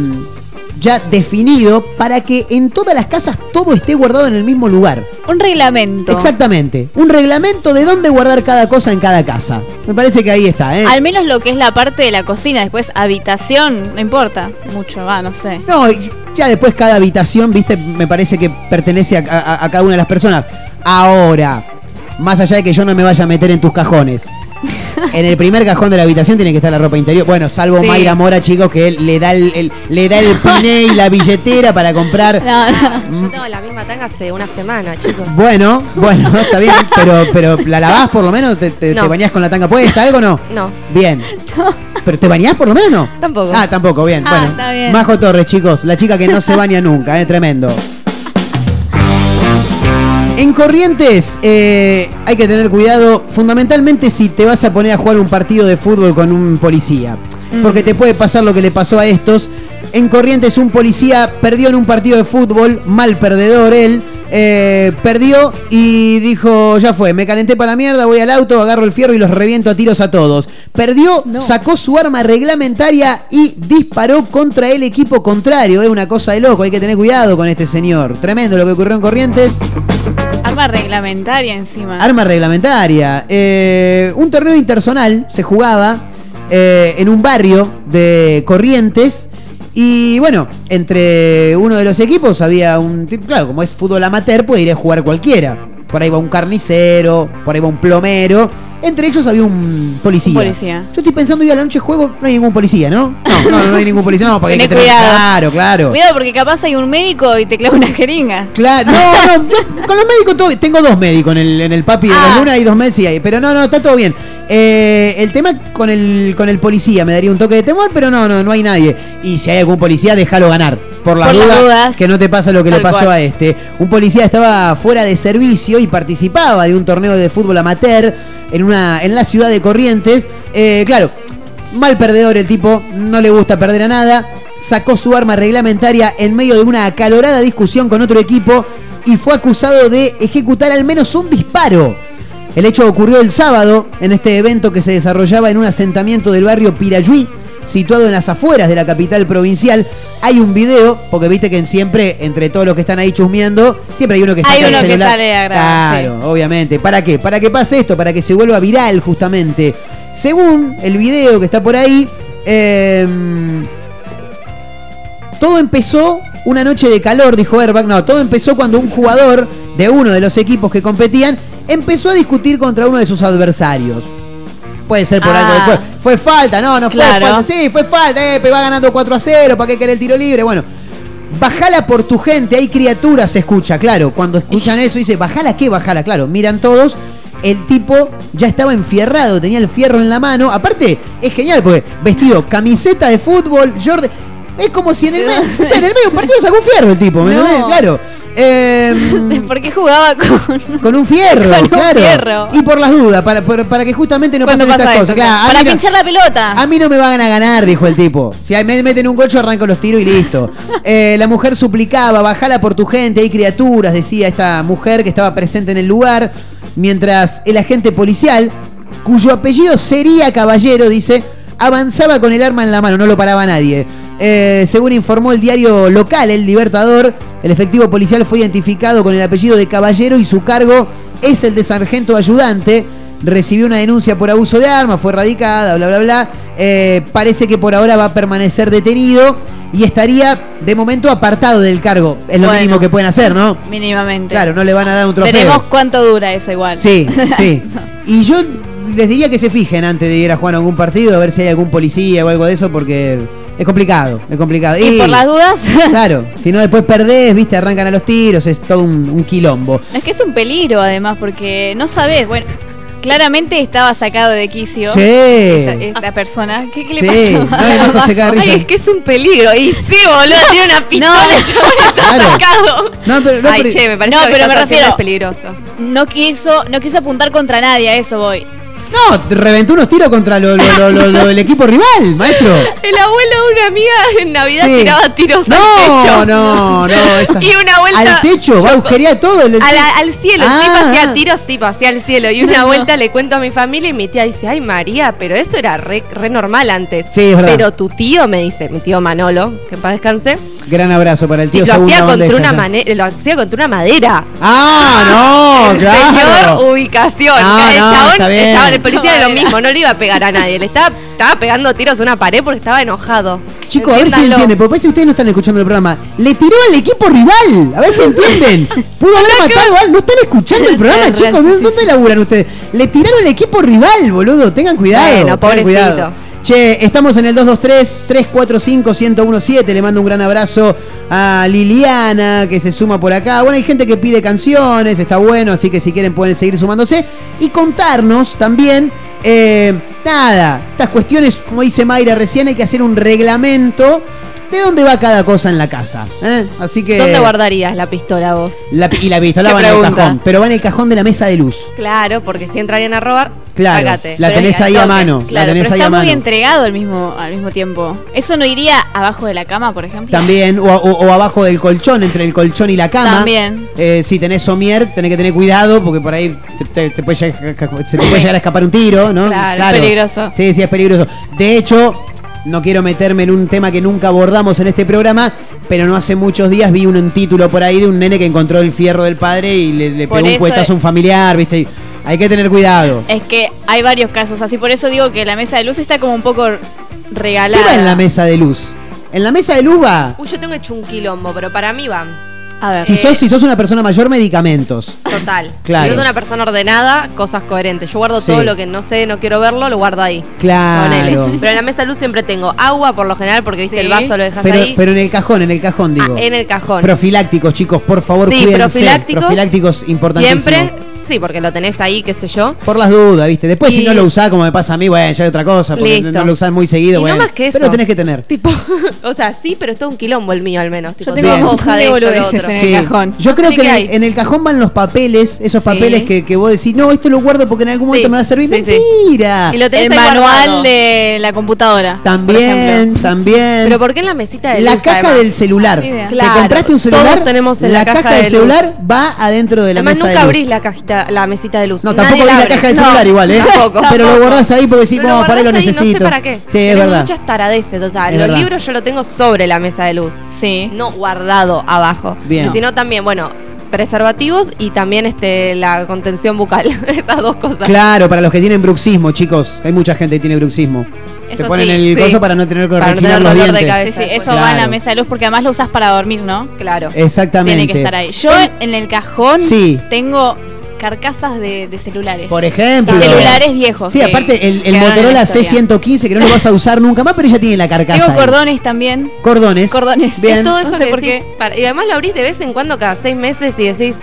ya definido para que en todas las casas todo esté guardado en el mismo lugar.
Un reglamento.
Exactamente, un reglamento de dónde guardar cada cosa en cada casa. Me parece que ahí está, ¿eh?
Al menos lo que es la parte de la cocina, después habitación, no importa mucho, va, no sé.
No, ya después cada habitación, viste, me parece que pertenece a, a- a cada una de las personas. Ahora, más allá de que yo no me vaya a meter en tus cajones, En el primer cajón de la habitación tiene que estar la ropa interior. Bueno, salvo
Sí.
Mayra Mora, chicos, que él le da el, el- le da el piné y la billetera para comprar.
Yo tengo la misma tanga hace una semana, chicos.
Bueno, bueno, está bien, pero, pero ¿la lavás por lo menos? ¿Te, te,
No.
te bañás con la tanga puesta? ¿Algo o no?
No.
Bien. ¿Pero te bañás por lo menos o no?
Tampoco.
Ah, tampoco, bien.
Ah,
bueno,
está bien.
Majo Torres, chicos, la chica que no se baña nunca, eh, tremendo. En Corrientes eh, hay que tener cuidado, fundamentalmente si te vas a poner a jugar un partido de fútbol con un policía. Porque te puede pasar lo que le pasó a estos. En Corrientes un policía perdió en un partido de fútbol, mal perdedor él. eh, perdió y dijo, ya fue, me calenté para la mierda, voy al auto, agarro el fierro y los reviento a tiros a todos. Perdió, sacó su arma reglamentaria y disparó contra el equipo contrario. Es una cosa de loco, hay que tener cuidado con este señor. Tremendo lo que ocurrió en Corrientes.
Arma reglamentaria encima.
Arma reglamentaria. Eh, un torneo intersonal se jugaba eh, en un barrio de Corrientes. Y bueno, entre uno de los equipos había un. Claro, como es fútbol amateur, puede ir a jugar cualquiera. Por ahí va un carnicero, por ahí va un plomero. Entre ellos había un policía.
Un policía.
Yo estoy pensando, hoy a la noche juego, no hay ningún policía, ¿no? No, no, no hay ningún policía, no, porque hay que tener-
cuidado.
Claro, claro.
Cuidado porque capaz hay un médico y te clava una jeringa.
Claro, no, no, yo con los médicos todo, tengo dos médicos en el, en el papi de
Ah.
la luna y dos médicos, pero no, no, está todo bien. Eh, el tema con el, con el policía me daría un toque de temor, pero no, no, no hay nadie. Y si hay algún policía, déjalo ganar. Por las
Por las
dudas, que no te pasa lo que le pasó
cual.
a este. Un policía estaba fuera de servicio y participaba de un torneo de fútbol amateur en, una, en la ciudad de Corrientes. Eh, claro, mal perdedor el tipo, no le gusta perder a nada. Sacó su arma reglamentaria en medio de una acalorada discusión con otro equipo y fue acusado de ejecutar al menos un disparo. El hecho ocurrió el sábado en este evento que se desarrollaba en un asentamiento del barrio Pirayuí, situado en las afueras de la capital provincial. Hay un video, porque viste que siempre, entre todos los que están ahí chusmeando, siempre hay uno que
Hay
saca el
uno que
celular.
sale a grabar,
Claro, obviamente. ¿Para qué? Para que pase esto, para que se vuelva viral justamente. Según el video que está por ahí, eh, todo empezó una noche de calor, dijo Airbag. No, todo empezó cuando un jugador de uno de los equipos que competían empezó a discutir contra uno de sus adversarios. Puede ser por
Ah.
algo después. Fue falta, no, no fue falta. Sí, fue falta, eh, pero va ganando 4 a 0, ¿para qué querer el tiro libre? Bueno, bajala por tu gente, hay criaturas, se escucha, claro. Cuando escuchan eso, dice, bajala, ¿qué bajala? Claro, miran todos. El tipo ya estaba enfierrado, tenía el fierro en la mano. Aparte, es genial porque vestido camiseta de fútbol, Jordan. Es como si en el medio, o sea, en el medio partido sacó un fierro el tipo, ¿me
No.
entendés? Claro. Eh,
¿Por qué jugaba con.?
con un fierro,
Con un
claro.
fierro.
Y por las dudas, para, para, para que justamente no
¿Cuándo
pasen estas cosas. Claro,
Para
no-
pinchar la pelota.
a mí no me van a ganar, dijo el tipo. Si me meten un gol, yo arranco los tiros y listo. Eh, la mujer suplicaba, bajala por tu gente, hay criaturas, decía esta mujer que estaba presente en el lugar. Mientras el agente policial, cuyo apellido sería Caballero, dice, avanzaba con el arma en la mano, no lo paraba nadie. Eh, según informó el diario local, El Libertador, el efectivo policial fue identificado con el apellido de Caballero y su cargo es el de sargento ayudante. Recibió una denuncia por abuso de arma, fue radicada, bla, bla, bla. Eh, parece que por ahora va a permanecer detenido y estaría de momento apartado del cargo. Es lo
Bueno.
mínimo que pueden hacer, ¿no?
Mínimamente.
Claro, no le van a dar un trofeo.
Veremos cuánto dura eso igual.
Sí, sí. Y yo les diría que se fijen antes de ir a jugar a algún partido, a ver si hay algún policía o algo de eso, porque es complicado, es complicado.
y por las dudas.
Claro, si no después perdés, viste, arrancan a los tiros, es todo un, un quilombo.
Es que es un peligro además porque no sabes, bueno, claramente estaba sacado de quicio
Sí.
esta, esta persona. ¿Qué, qué
Sí,
le pasó?
no, Marco se risa.
Ay, es que es un peligro. Y sí, boludo, tiene una pistola,
No.
chabón está
Claro.
sacado.
No, pero, no,
Ay,
pero-
che, me parece
No,
que
pero me refiero-
es peligroso.
No quiso, no quiso apuntar contra nadie, a eso voy.
No, reventó unos tiros contra lo, lo- lo- lo- lo del equipo rival, maestro.
El abuelo de una amiga en Navidad
Sí.
tiraba tiros
No,
al techo.
no, no, esa-
Y una vuelta.
Al techo, va a agujerear todo. El,
A la- al cielo, el
Ah,
hacía
ah.
tiros, tipo, hacia el cielo. Y una vuelta le cuento a mi familia y mi tía dice, ay María, pero eso era re, re normal antes.
Sí, es verdad.
Pero tu tío me dice, mi tío Manolo, que para descanse,
Gran abrazo para el
Y
tío
lo
Segunda
hacía, contra una mane- lo hacía contra una madera.
Ah, no,
el
claro.
señor ubicación.
Ah,
el
no,
chabón
está bien.
estaba el policía de lo mismo, no le iba a pegar a nadie. Le estaba, estaba pegando tiros a una pared porque estaba enojado.
Chicos, a ver si entienden, porque parece que ustedes no están escuchando el programa. Le tiró al equipo rival, a ver si entienden. Pudo haber matado al. No están escuchando el programa, chicos. ¿Dónde laburan ustedes? Le tiraron al equipo rival, boludo. Tengan cuidado.
Bueno,
tengan
pobrecito.
cuidado. Che, estamos en el 223-345-1017. Le mando un gran abrazo a Liliana, que se suma por acá. Bueno, hay gente que pide canciones, está bueno, así que si quieren pueden seguir sumándose. Y contarnos también, eh, nada, estas cuestiones, como dice Mayra recién, hay que hacer un reglamento de dónde va cada cosa en la casa. ¿eh? Así que...
¿Dónde guardarías la pistola vos?
La, y la pistola va en el cajón, pero va en el cajón de la mesa de luz.
Claro, porque si entrarían a robar,
Claro, la tenés ahí a mano. la
Claro,
tenés
pero
ahí
está
a
muy entregado al mismo, al mismo tiempo. ¿Eso no iría abajo de la cama, por ejemplo?
También, o, o- o abajo del colchón, entre el colchón y la cama.
También.
Eh, si tenés somier, tenés que tener cuidado porque por ahí te, te- te puede llegar, se te puede llegar a escapar un tiro, ¿no?
Claro, es peligroso.
Sí, sí, es peligroso. De hecho, no quiero meterme en un tema que nunca abordamos en este programa, pero no hace muchos días vi un, un título por ahí de un nene que encontró el fierro del padre y le, le pegó un
es-
a un familiar, ¿viste? Y hay que tener cuidado.
Es que hay varios casos así, por eso digo que la mesa de luz está como un poco
¿Qué
regalada.
va en la mesa de luz? En la mesa de luz va.
Uy, yo tengo hecho un quilombo, pero para mí van.
A ver.
Si sos, si sos una persona mayor, medicamentos.
Total.
Claro.
Si sos una persona ordenada, cosas coherentes. Yo guardo
Sí.
todo lo que no sé, no quiero verlo, lo guardo ahí.
Claro.
Pero en la mesa de luz siempre tengo agua, por lo general, porque viste
Sí.
el vaso lo dejas
Pero,
ahí.
pero en el cajón, en el cajón, digo.
Ah, en el cajón.
Profilácticos, chicos, por favor,
Sí,
cuídense.
profilácticos.
Profilácticos, importantísimo.
Siempre, sí, porque lo tenés ahí, qué sé yo.
Por las dudas, ¿viste? Después, si no lo usás, como me pasa a mí, bueno, ya hay otra cosa, porque
Listo.
no lo usás muy seguido,
Y no
bueno.
más que eso.
Pero lo tenés que tener.
Tipo, o sea, sí, pero es todo un quilombo el mío al menos. Tipo,
tengo montón
hoja
de boludeces
otro.
en
Sí.
el cajón.
Yo
No
creo que en el, en cajón van los papeles, esos papeles que, que vos decís, no, esto lo guardo porque en algún momento
Sí,
me va a servir.
sí, sí.
¡Mentira!
Y lo tenés
El manual
guardado.
de la computadora.
También, también.
Pero ¿por qué en la mesita de
la
luz,
caja
además?
del celular. Te
Claro,
compraste un celular,
tenemos en la caja
del
de
celular va adentro de la
Además,
mesa
nunca
de luz.
abrís la cajita, la mesita de luz.
No,
Nadie
tampoco abrís la
abre.
caja del
No,
celular igual, ¿eh?
Tampoco.
Pero lo guardás ahí porque decís,
Pero
vamos, para ahí lo
guardás ahí,
necesito.
No sé para qué.
Sí, es
Tenés
verdad.
muchas taradeces. O sea,
Es
los
verdad.
libros yo lo tengo sobre la mesa de luz.
Sí.
No guardado abajo.
Bien.
Y si no, también, bueno, preservativos y también este la contención bucal. Esas dos cosas.
Claro, para los que tienen bruxismo, chicos. Hay mucha gente que tiene bruxismo. Te
Eso
ponen
sí,
el
sí.
coso para no tener que
Para no
rechinar
tener
los
dolor de
dientes.
cabeza.
Sí, sí, eso va en la
Claro.
mesa de luz porque además lo usás para dormir, ¿no?
Claro.
Exactamente.
Tiene que estar ahí. Yo en el cajón
Sí.
tengo carcasas de, de celulares.
Por ejemplo.
De celulares viejos.
Sí,
que
aparte el, Motorola
la historia.
C115 que no lo vas a usar nunca más, pero ya tiene la carcasa.
Tengo
ahí.
cordones también.
Cordones.
Cordones.
Bien.
Es todo eso
No sé
que
por
decís, para- y además lo abrís de vez en cuando cada seis meses y decís,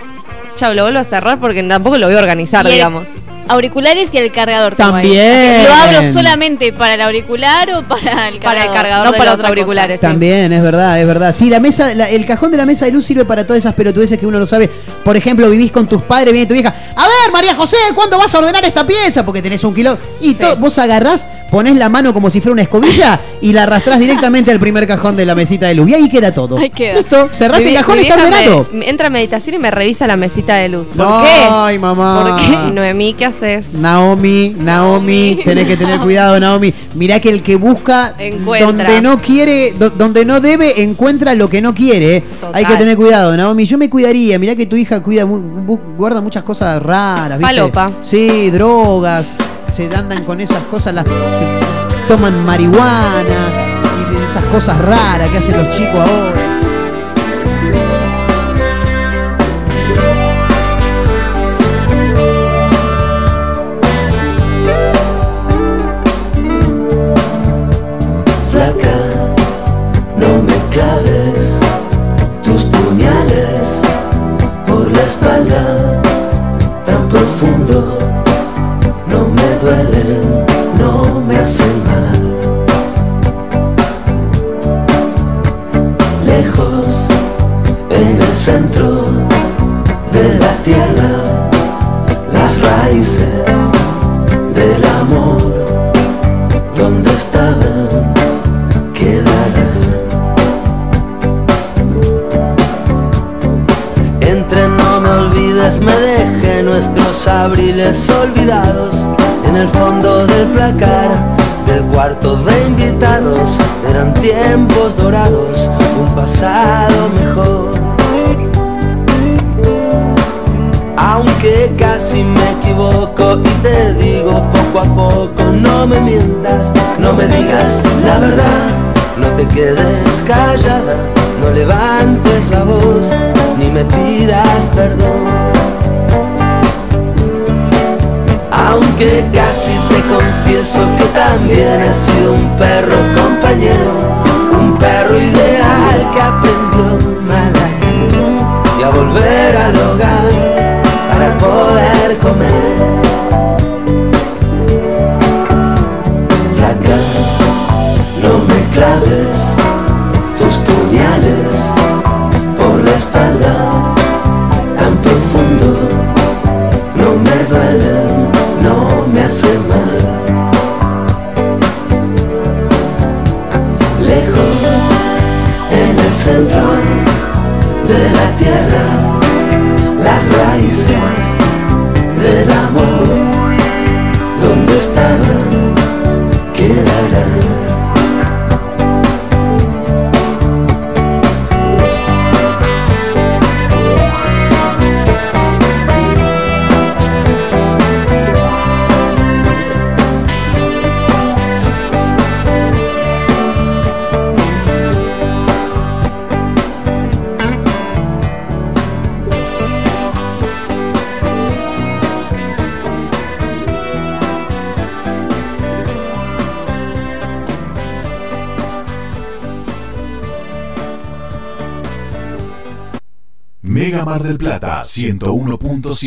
chao, lo vuelvo a cerrar porque tampoco lo voy a organizar,
Y el-
digamos.
Auriculares y el cargador.
También.
¿Lo abro solamente para el auricular o para el cargador?
Para el cargador
no
de
para
los auriculares. sí.
También, es verdad, es verdad. Sí, la mesa, la- el cajón de la mesa de luz sirve para todas esas pelotudeces que uno no sabe. Por ejemplo, vivís con tus padres, viene tu vieja. A ver, María José, ¿cuándo vas a ordenar esta pieza? Porque tenés un kilo. Y to- vos agarrás, ponés la mano como si fuera una escobilla y la arrastrás directamente al primer cajón de la mesita de luz. Y ahí queda todo.
Ahí queda.
Listo, cerraste
Mi
el cajón y está ordenado.
me- entra a meditación y me revisa la mesita de luz. ¿Por
No,
qué?
Ay, mamá.
¿Por qué? Y Noemí, ¿qué haces?
Naomi, Naomi, tenés que tener cuidado, Naomi. Mirá que el que busca
Encuentra.
donde no quiere, do- donde no debe, encuentra lo que no quiere.
Total.
Hay que tener cuidado, Naomi. Yo me cuidaría. Mirá que tu hija cuida, guarda muchas cosas raras, ¿viste?
Falopa.
Sí, drogas. Se andan con esas cosas, las, se toman marihuana y esas cosas raras que hacen los chicos ahora.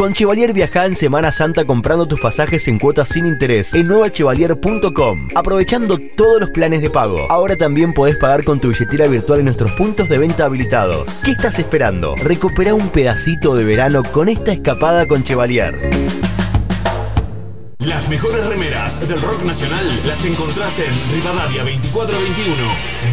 Con Chevalier viaja en Semana Santa comprando tus pasajes en cuotas sin interés en nuevachevalier.com, aprovechando todos los planes de pago. Ahora también podés pagar con tu billetera virtual en nuestros puntos de venta habilitados. ¿Qué estás esperando? Recupera un pedacito de verano con esta escapada con Chevalier.
Las mejores remeras del rock nacional las encontrás en Rivadavia 2421.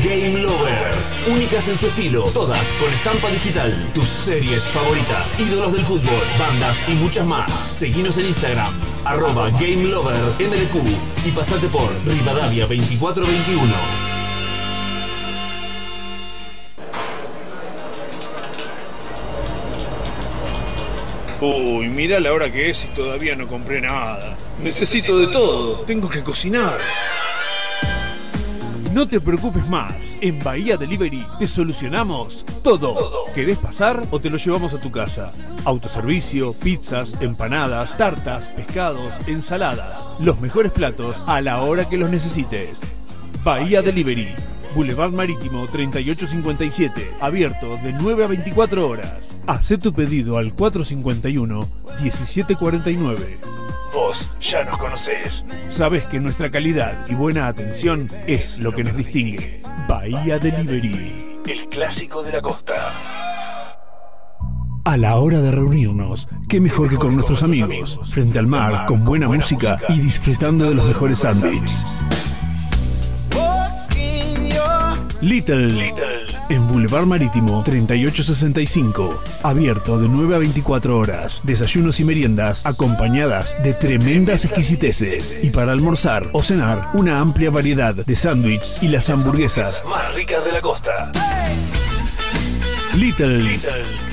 Game Lover. Únicas en su estilo, todas con estampa digital. Tus series favoritas, ídolos del fútbol, bandas y muchas más. Seguinos en Instagram, arroba Game Lover MDQ y pasate por Rivadavia 2421.
Uy, mira la hora que es y todavía no compré nada. Necesito de todo. Tengo que cocinar.
No te preocupes más, en Bahía Delivery te solucionamos todo. ¿Querés pasar o te lo llevamos a tu casa? Autoservicio, pizzas, empanadas, tartas, pescados, ensaladas. Los mejores platos a la hora que los necesites. Bahía Delivery, Boulevard Marítimo 3857, abierto de 9 a 24 horas. Haz tu pedido al 451-1749. Vos ya nos conocés. Sabés que nuestra calidad y buena atención es lo que nos distingue. Bahía Delivery, el clásico de la costa. A la hora de reunirnos, qué mejor que con nuestros amigos, frente al mar, con buena música y disfrutando de los mejores sándwiches. Little, en Boulevard Marítimo 3865. Abierto de 9 a 24 horas. Desayunos y meriendas acompañadas de tremendas exquisiteces. Y para almorzar o cenar, una amplia variedad de sándwiches y las hamburguesas más ricas de la costa. Little,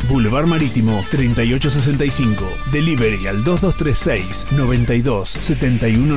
Boulevard Marítimo 3865. Delivery al 2236 92 71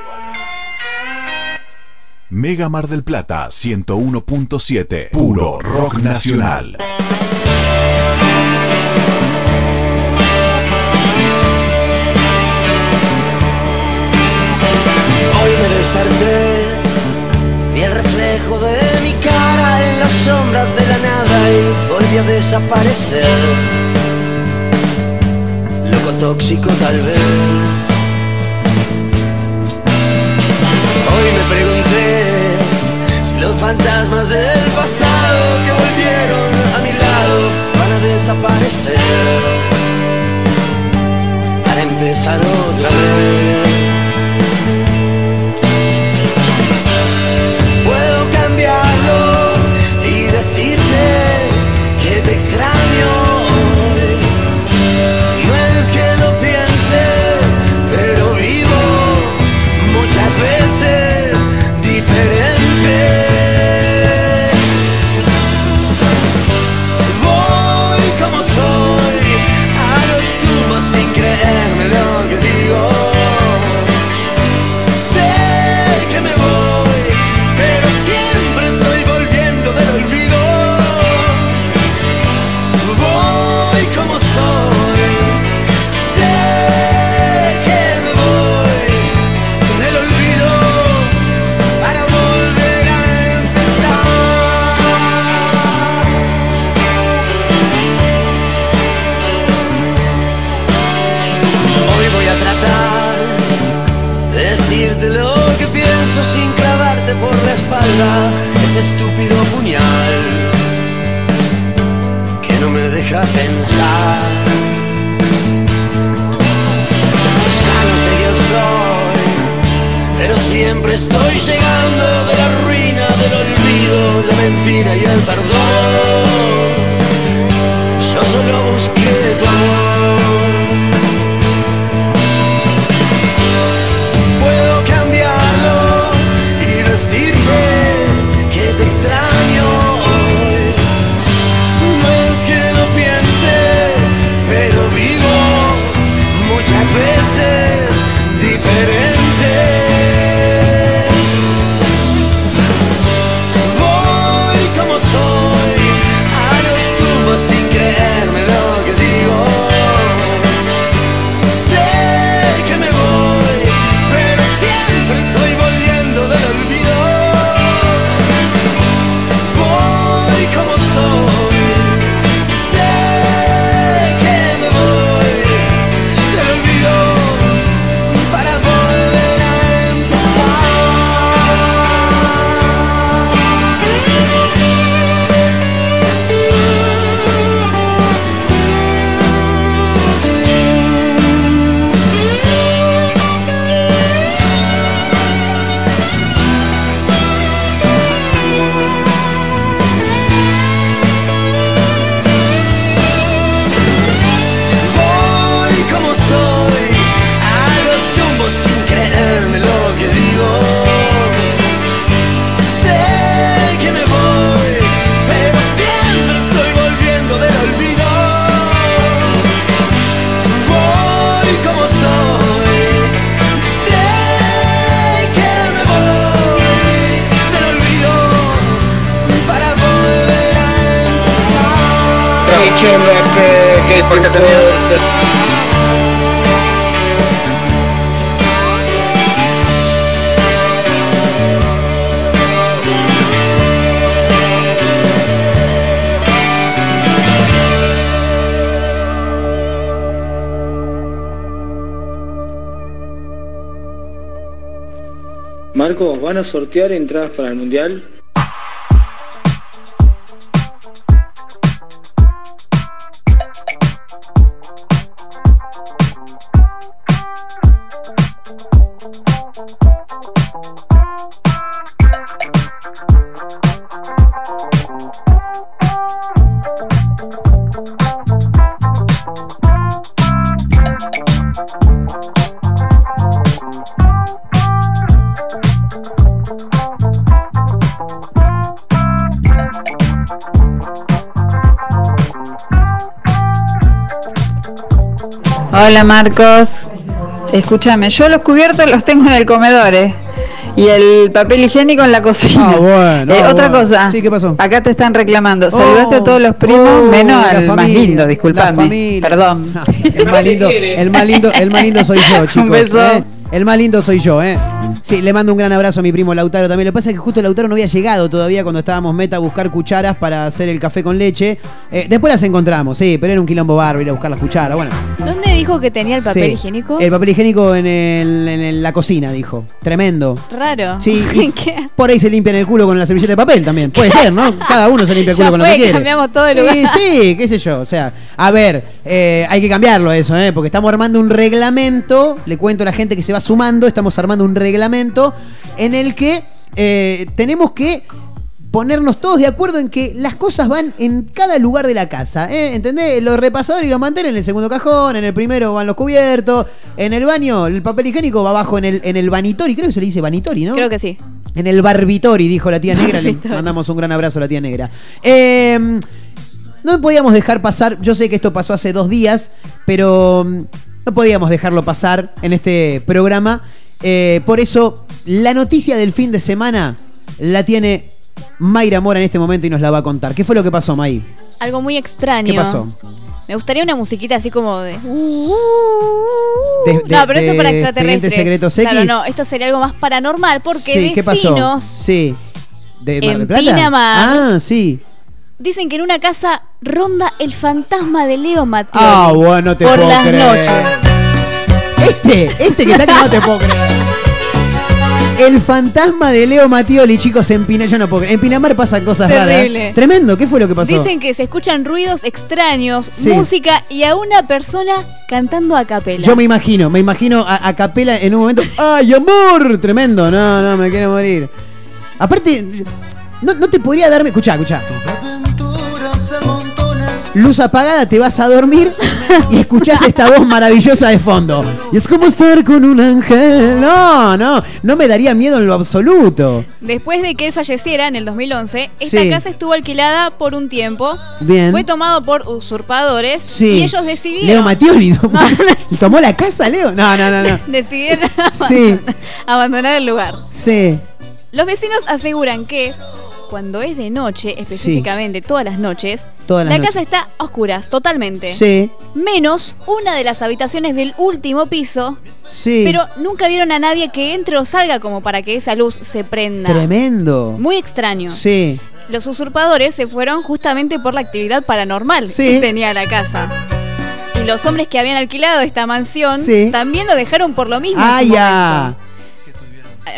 Mega Mar del Plata 101.7. Puro rock nacional.
Hoy me desperté, vi el reflejo de mi cara en las sombras de la nada y volví a desaparecer. Loco tóxico tal vez. Los fantasmas del pasado que volvieron a mi lado van a desaparecer. Para empezar otra vez. Puedo cambiarlo y decirte que te extraño. No es que lo
sortear entradas para el mundial?
Marcos, escúchame, yo los cubiertos los tengo en el comedor, ¿eh? Y el papel higiénico en la cocina.
Ah, bueno,
Eh,
ah,
otra
bueno.
cosa.
Sí, ¿qué pasó?
Acá te están reclamando. Saludaste a todos los primos,
oh,
menos al más
familia,
lindo,
la
disculpame.
familia.
Perdón.
El más lindo, el más lindo, el más lindo soy yo, chicos.
beso.
¿eh? El más lindo soy yo, ¿eh? Sí, le mando un gran abrazo a mi primo Lautaro también. Lo que pasa es que justo Lautaro no había llegado todavía cuando estábamos meta a buscar cucharas para hacer el café con leche. Eh, después las encontramos, sí, pero era un quilombo bárbaro ir a buscar las cucharas. Bueno,
¿Dónde dijo que tenía el papel
sí.
higiénico?
El papel higiénico en, el- en el- la cocina, dijo. Tremendo.
Raro.
Sí, y
¿Qué?
por ahí se limpian el culo con la servilleta de papel también. Puede ser, ¿no? Cada uno se limpia el culo
Ya
con lo que quiere.
cambiamos todo el lugar.
Sí, sí, qué sé yo. O sea, a ver, eh, hay que cambiarlo eso, ¿eh? Porque estamos armando un reglamento. Le cuento a la gente que se va sumando. Estamos armando un reglamento en el que eh, tenemos que ponernos todos de acuerdo en que las cosas van en cada lugar de la casa. ¿eh? ¿Entendés? Los repasadores y los manteles en el segundo cajón, en el primero van los cubiertos, en el baño el papel higiénico va abajo en el, en el vanitori, creo que se le dice vanitori, ¿no?
Creo que sí.
En el barbitori, dijo la tía negra. Le mandamos un gran abrazo a la tía negra. Eh, no podíamos dejar pasar, yo sé que esto pasó hace dos días, pero mm, no podíamos dejarlo pasar en este programa. Eh, por eso, la noticia del fin de semana la tiene Mayra Mora en este momento y nos la va a contar. ¿Qué fue lo que pasó, May?
Algo muy extraño.
¿Qué pasó?
Me gustaría una musiquita así como de. uh,
De-
no,
de-
pero eso es para extraterrestres.
Secretos
Claro,
X.
no, esto sería algo más paranormal porque
sí, ¿qué pasó?
vecinos
Sí. ¿De Mar del Plata?
Pinamar.
Ah, sí.
dicen que en una casa ronda el fantasma de Leo Mateo.
Ah, bueno, no te
por
puedo
las
creer.
noches.
Este, este que está acá no te puedo creer. El fantasma de Leo Mattioli, chicos, en Pinamar. Yo no puedo. En Pinamar pasan cosas
Terrible.
raras. Tremendo, ¿qué fue lo que pasó?
Dicen que se escuchan ruidos extraños,
Sí.
música y a una persona cantando a capela.
Yo me imagino, me imagino a, a Capela en un momento. ¡Ay, amor! Tremendo, no, no, me quiero morir. Aparte, no, no te podría darme. Escuchá, escuchá. Luz apagada, te vas a dormir y escuchás esta voz maravillosa de fondo. Y es como estar con un ángel. No, no, no me daría miedo en lo absoluto.
Después de que él falleciera en el 2011, esta
Sí.
casa estuvo alquilada por un tiempo.
Bien.
Fue tomado por usurpadores
Sí.
y ellos decidieron,
Leo Mattioli. ¿Y tomó la casa, Leo? No, no, no, no.
decidieron
Sí.
abandonar el lugar.
Sí.
Los vecinos aseguran que cuando es de noche, específicamente todas las noches,
Todas las
la
noches.
casa está a oscuras, totalmente.
Sí.
Menos una de las habitaciones del último piso.
Sí.
Pero nunca vieron a nadie que entre o salga como para que esa luz se prenda.
Tremendo.
Muy extraño.
Sí.
Los usurpadores se fueron justamente por la actividad paranormal
Sí.
que tenía la casa. Y los hombres que habían alquilado esta mansión
Sí.
también lo dejaron por lo mismo.
Ah,
su
ya.
momento.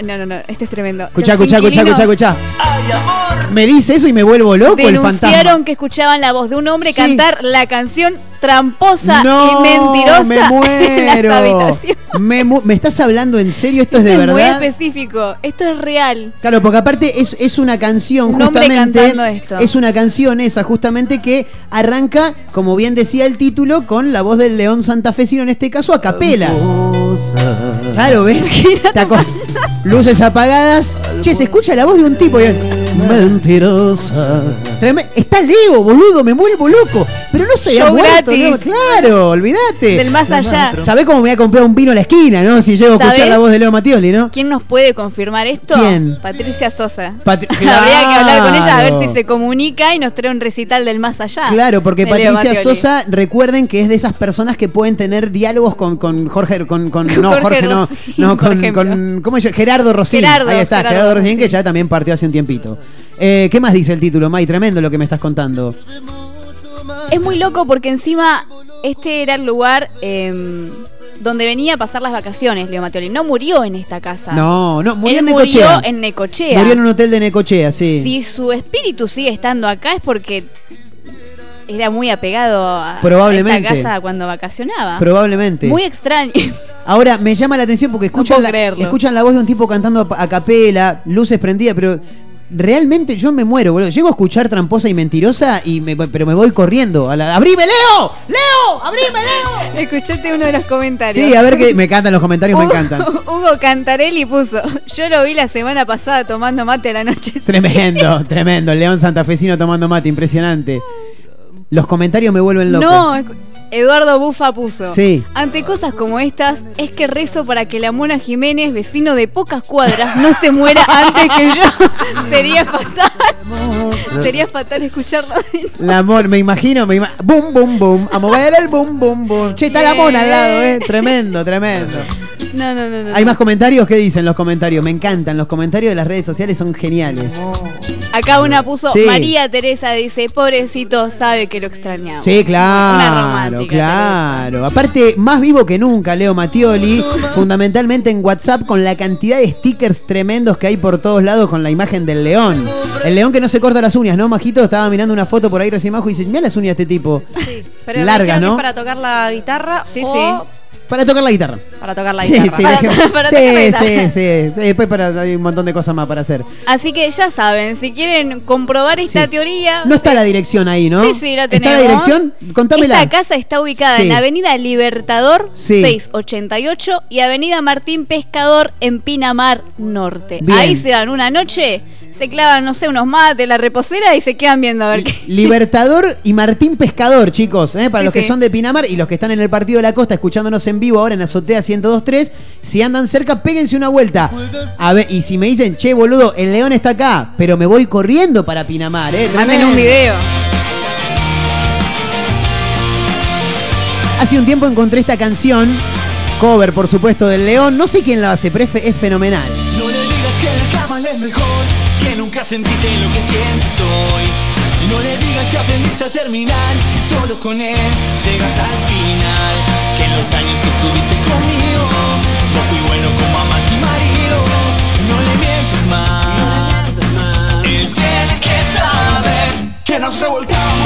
No, no, no, este es tremendo.
Escuchá,
Los
escuchá, escuchá, escuchá,
inquilinos
escuchá. Me dice eso y me vuelvo loco el fantasma.
Denunciaron que escuchaban la voz de un hombre
Sí.
cantar la canción tramposa
No,
y mentirosa
me
en las
muero.
habitaciones.
Me, mu- ¿Me estás hablando en serio? ¿Esto es de
Esto es muy
verdad?
específico. Esto es real.
Claro, porque aparte es, es una canción
Un
justamente.
cantando esto.
Es una canción esa justamente que arranca, como bien decía el título, con la voz del león santafesino, en este caso a capela. Claro, ¿ves? Luces apagadas. Che, se escucha la voz de un tipo. y- Mentirosa. Está Leo, boludo, me vuelvo loco. Pero no se había
Show
muerto,
gratis.
Leo. Claro, olvídate.
Del más allá.
¿Sabés cómo me voy a comprar un vino a la esquina, no? Si llego a escuchar
¿Sabés?
la voz de Leo Matioli, ¿no?
¿Quién nos puede confirmar esto?
¿Quién?
Patricia Sosa. Habría que hablar con ella a ver
Claro.
si se comunica y nos trae un recital del más allá.
Claro, porque
de Leo
Patricia
Mattioli.
Sosa, recuerden que es de esas personas que pueden tener diálogos con, con Jorge, con, con- no,
Jorge
Jorge no, no,
por
con,
ejemplo.
con- ¿cómo se llama? Gerardo Rosín.
Gerardo,
Ahí está,
Gerardo
Gerardo, Rosín, que ya también partió hace un tiempito. Eh, ¿Qué más dice el título, May? Tremendo lo que me estás contando.
Es muy loco porque encima este era el lugar em, donde venía a pasar las vacaciones, Leo Mattioli. No murió en esta casa.
No, no, murió
Él
en Necochea.
Murió en Necochea.
Murió en un hotel de Necochea, sí.
Si su espíritu sigue estando acá es porque era muy apegado a
Probablemente.
esta casa cuando vacacionaba.
Probablemente.
Muy extraño.
Ahora, me llama la atención porque escuchan, la,
creerlo.
escuchan la voz de un tipo cantando a, a capela, luces prendidas, pero realmente yo me muero, boludo. Llego a escuchar tramposa y mentirosa, y me- pero me voy corriendo. A la, ¡Abrime, Leo! ¡Leo! ¡Abrime, Leo!
Escuchaste uno de los comentarios.
Sí, a ver que me encantan los comentarios, me encantan.
Hugo Cantarelli puso, yo lo vi la semana pasada tomando mate a la noche.
Tremendo, tremendo. León santafesino tomando mate, impresionante. Los comentarios me vuelven loco.
No, Eduardo Bufa puso.
Sí.
Ante cosas como estas, es que rezo para que la Mona Jiménez, vecino de pocas cuadras, no se muera antes que yo. Sería fatal. Sería fatal escucharlo.
La mona, me imagino, me ima- boom, boom, boom, a mover el boom, boom, boom. Che, está la mona al lado, eh. Tremendo, tremendo.
No, no, no, no.
¿Hay más comentarios? ¿Qué dicen los comentarios? Me encantan, los comentarios de las redes sociales son geniales.
Acá una puso,
Sí.
María Teresa dice, pobrecito, sabe que lo extrañaba.
Sí,
Una
claro,
romántica,
claro. Aparte, más vivo que nunca, Leo Mattioli, fundamentalmente en WhatsApp con la cantidad de stickers tremendos que hay por todos lados con la imagen del león. El león que no se corta las uñas, ¿no, Majito? Estaba mirando una foto por ahí recién abajo y dice, mira las uñas de este tipo.
Pero me dijeron que
¿no?
para tocar la guitarra
Sí,
o
Para tocar la guitarra.
para tocar la
Sí,
guitarra.
sí, dejemos-
para
sí,
tocar la
sí,
guitarra.
sí, sí. Después para, hay un montón de cosas más para hacer.
Así que ya saben, si quieren comprobar esta
Sí.
teoría...
No está la dirección ahí, ¿no?
Sí, sí, la tenemos.
¿Está la dirección? Contámela.
Esta casa está ubicada
Sí.
en Avenida Libertador
Sí.
688 y Avenida Martín Pescador en Pinamar Norte.
Bien.
Ahí se dan una noche, se clavan, no sé, unos mates, la reposera y se quedan viendo a ver qué.
Libertador y Martín Pescador, chicos, ¿eh? para
Sí,
los que
sí.
son de Pinamar y los que están en el partido de la costa escuchándonos en vivo ahora en Azotea 1023, si andan cerca, péguense una vuelta. A ver, y si me dicen, che, boludo, el león está acá, pero me voy corriendo para Pinamar, ¿eh?
Manden un video.
Hace un tiempo encontré esta canción, cover por supuesto del león, no sé quién la hace, pero es, fe- es fenomenal.
No le digas que en la cama le es mejor, nunca sentiste lo que sientes hoy. No le digas que aprendiste a terminar, que solo con él llegas al final. Que en los años que estuviste conmigo, no fui bueno como amante y marido. No le mientes más, él tiene que saber que nos revolcamos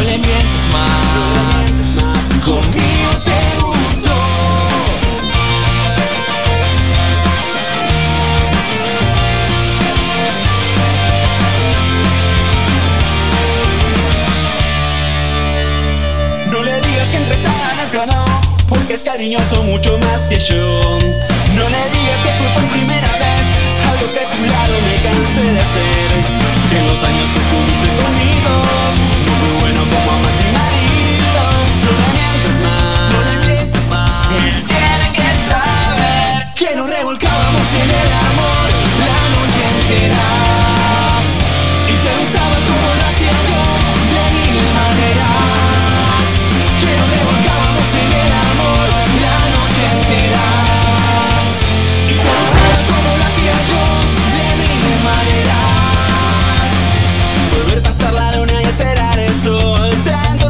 No le mientes más. Conmigo te gustó. No le digas que entre ganas ganó, porque es cariñoso mucho más que yo. No le digas que fue por primera vez, algo que a tu lado me cansé de hacer. Que los años que estuviste conmigo,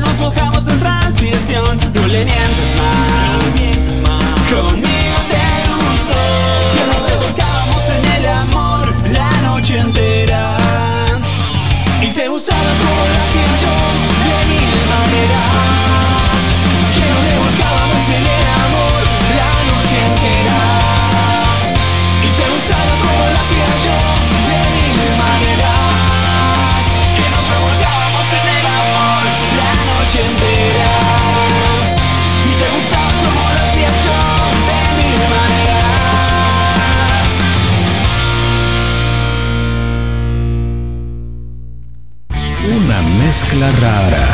nos mojamos en transpiración. No le mientes más. Conmigo
rara.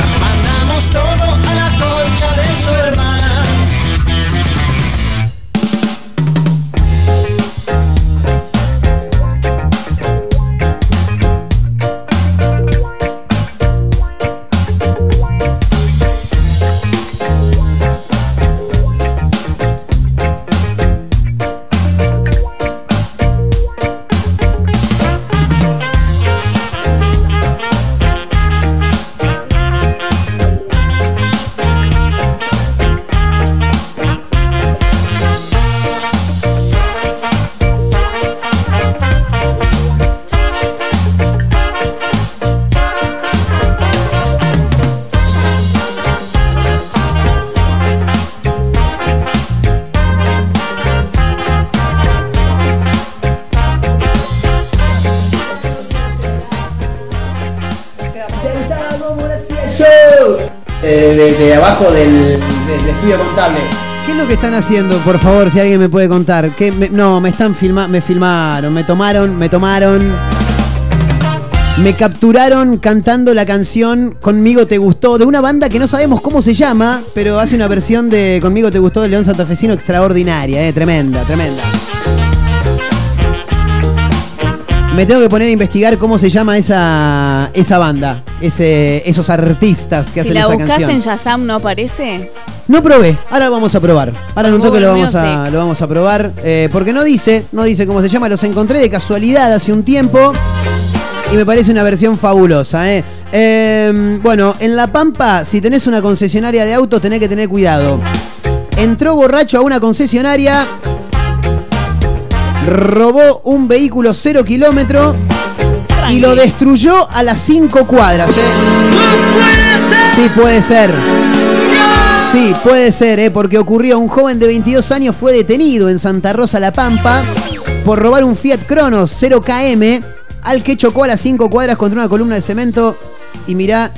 Que están haciendo, por favor, si alguien me puede contar? ¿Qué me- no, me están filmando, me filmaron, me tomaron, me tomaron. Me capturaron cantando la canción Conmigo te gustó, de una banda que no sabemos cómo se llama, pero hace una versión de Conmigo te gustó del León Santafesino extraordinaria, eh, tremenda, tremenda. Me tengo que poner a investigar cómo se llama esa, esa banda, ese, esos artistas que
Si
hacen
la
esa
buscas
canción.
en Shazam no aparece.
No probé, ahora vamos a probar. Ahora en un toque lo vamos, a, lo vamos a probar. eh, porque no dice, no dice cómo se llama. Los encontré de casualidad hace un tiempo. Y me parece una versión fabulosa. eh. Eh, bueno, en La Pampa, si tenés una concesionaria de autos, tenés que tener cuidado. Entró borracho a una concesionaria. Robó un vehículo cero kilómetro. Y lo destruyó a las cinco cuadras. eh. Sí, puede ser. Sí, puede ser, ¿eh? porque ocurrió. Un joven de 22 años fue detenido en Santa Rosa, La Pampa, por robar un Fiat Cronos 0KM, al que chocó a las 5 cuadras contra una columna de cemento. Y mirá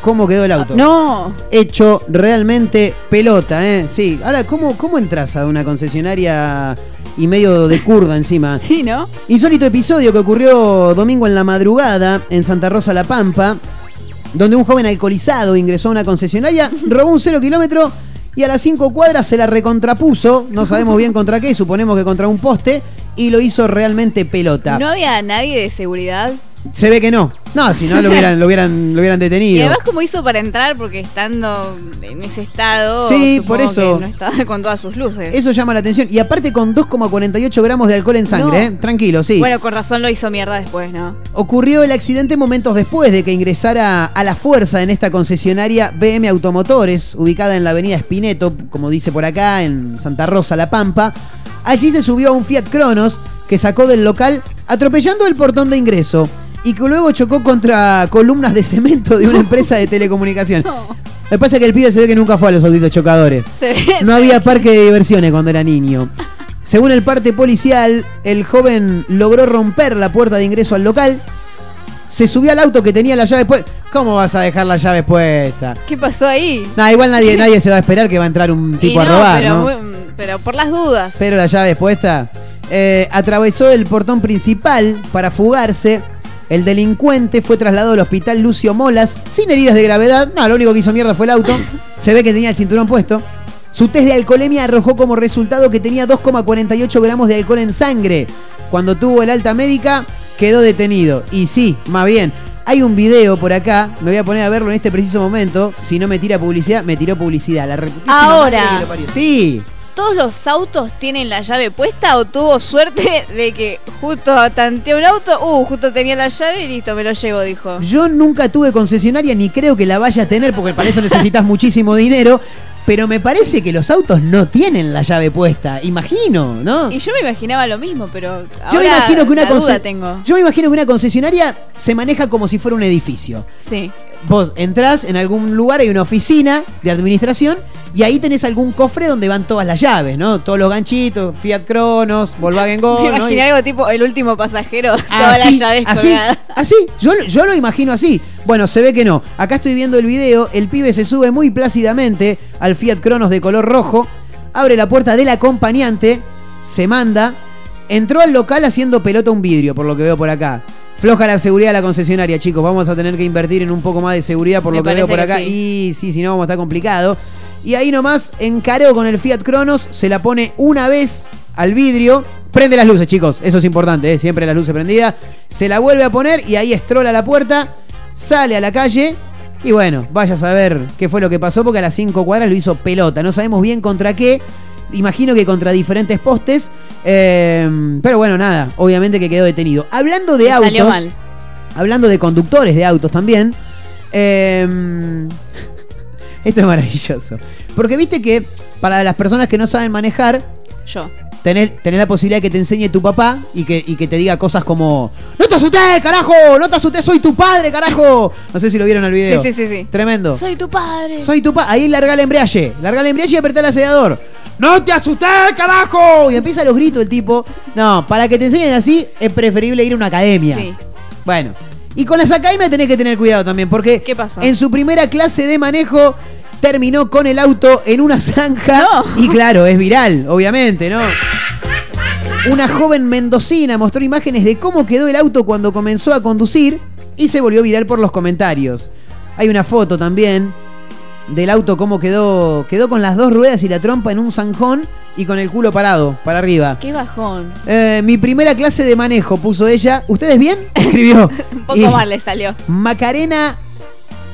cómo quedó el auto.
No.
Hecho realmente pelota, ¿eh? Sí. Ahora, ¿cómo, cómo entras a una concesionaria y medio de curda encima?
Sí, ¿no?
Insólito episodio que ocurrió domingo en la madrugada en Santa Rosa La Pampa, donde un joven alcoholizado ingresó a una concesionaria, robó un cero kilómetro y a las cinco cuadras se la recontrapuso, no sabemos bien contra qué, suponemos que contra un poste, y lo hizo realmente pelota.
No había nadie de seguridad.
Se ve que no. No, si no lo hubieran, lo hubieran, lo hubieran
Y
detenido.
además, ¿cómo hizo para entrar? Porque estando en ese estado.
Sí, por eso.
que no estaba con todas sus luces.
Eso llama la atención. Y aparte con 2,48 gramos de alcohol en sangre,
No.
¿eh? Tranquilo, sí.
Bueno, con razón lo hizo mierda después, ¿no?
Ocurrió el accidente momentos después de que ingresara a la fuerza en esta concesionaria BM Automotores, ubicada en la avenida Espineto, como dice por acá, en Santa Rosa, La Pampa. Allí se subió a un Fiat Cronos que sacó del local atropellando el portón de ingreso y que luego chocó contra columnas de cemento de una empresa de telecomunicación. Lo que pasa es que el pibe se ve que nunca fue a los auditos chocadores.
Se ve.
No había parque de diversiones cuando era niño. Según el parte policial, el joven logró romper la puerta de ingreso al local. Se subió al auto que tenía la llave puesta. ¿Cómo vas a dejar la llave puesta?
¿Qué pasó ahí?
Nah, igual nadie, nadie se va a esperar que va a entrar un tipo a
no,
robar,
pero,
¿no?
pero por las dudas.
Pero la llave puesta. Eh, atravesó el portón principal para fugarse. El delincuente fue trasladado al hospital Lucio Molas sin heridas de gravedad. No, lo único que hizo mierda fue el auto. Se ve que tenía el cinturón puesto. Su test de alcoholemia arrojó como resultado que tenía 2,48 gramos de alcohol en sangre. Cuando tuvo el alta médica, quedó detenido. Y sí, más bien. Hay un video por acá, me voy a poner a verlo en este preciso momento. Si no me tira publicidad, me tiró publicidad. La
Ahora.
que lo parió. Sí,
¿Todos los autos tienen la llave puesta o tuvo suerte de que justo tanteó un auto? Uh, justo tenía la llave y listo, me lo llevo, dijo.
Yo nunca tuve concesionaria ni creo que la vaya a tener porque para eso necesitas muchísimo dinero. Pero me parece que los autos no tienen la llave puesta. Imagino, ¿no?
Y yo me imaginaba lo mismo, pero
Yo me
ahora
imagino que una
la duda
conce-
tengo.
Yo me imagino que una concesionaria se maneja como si fuera un edificio.
Sí.
Vos entrás en algún lugar, hay una oficina de administración y ahí tenés algún cofre donde van todas las llaves, ¿no? Todos los ganchitos, Fiat Cronos, Volkswagen
Me
¿no?
imaginé algo tipo el último pasajero, todas
Así,
las llaves
así,
colgadas.
así. Yo, yo lo imagino así. Bueno, se ve que no. Acá estoy viendo el video. El pibe se sube muy plácidamente al Fiat Cronos de color rojo. Abre la puerta del acompañante. Se manda. Entró al local haciendo pelota un vidrio, por lo que veo por acá. Floja la seguridad de la concesionaria, chicos. Vamos a tener que invertir en un poco más de seguridad por
Me
lo que veo por acá. Y sí, si no, vamos a estar complicado. Y ahí nomás encaró con el Fiat Cronos, se la pone una vez al vidrio. Prende las luces, chicos. Eso es importante, ¿eh? siempre las luces prendidas. Se la vuelve a poner y ahí estrola la puerta, sale a la calle. Y bueno, vaya a saber qué fue lo que pasó porque a las 5 cuadras lo hizo pelota. No sabemos bien contra qué. Imagino que contra diferentes postes. Eh, pero bueno, nada. Obviamente que quedó detenido. Hablando de autos.
salió mal.
Hablando de conductores de autos también. eh, esto es maravilloso. Porque viste que para las personas que no saben manejar,
Yo.
tener, tener la posibilidad de que te enseñe tu papá y que, y que te diga cosas como ¡No te asustes, carajo! ¡No te asustes, soy tu padre, carajo! No sé si lo vieron en el video.
Sí, sí, sí, sí.
Tremendo.
Soy tu padre.
Soy tu padre. Ahí larga el embriague. Larga el embriague y apretá el acelerador. ¡No te asustes, carajo! Y empieza los gritos el tipo. No, para que te enseñen así, es preferible ir a una academia.
Sí.
Bueno. Y con las academias tenés que tener cuidado también, porque
¿Qué pasó?
en su primera clase de manejo terminó con el auto en una zanja. Y claro, es viral, obviamente, ¿no? Una joven mendocina mostró imágenes de cómo quedó el auto cuando comenzó a conducir y se volvió viral por los comentarios. Hay una foto también del auto cómo quedó, quedó con las dos ruedas y la trompa en un zanjón y con el culo parado, para arriba.
Qué bajón.
Eh, mi primera clase de manejo puso ella. ¿Ustedes bien? Escribió.
Un poco
Y
mal le salió.
Macarena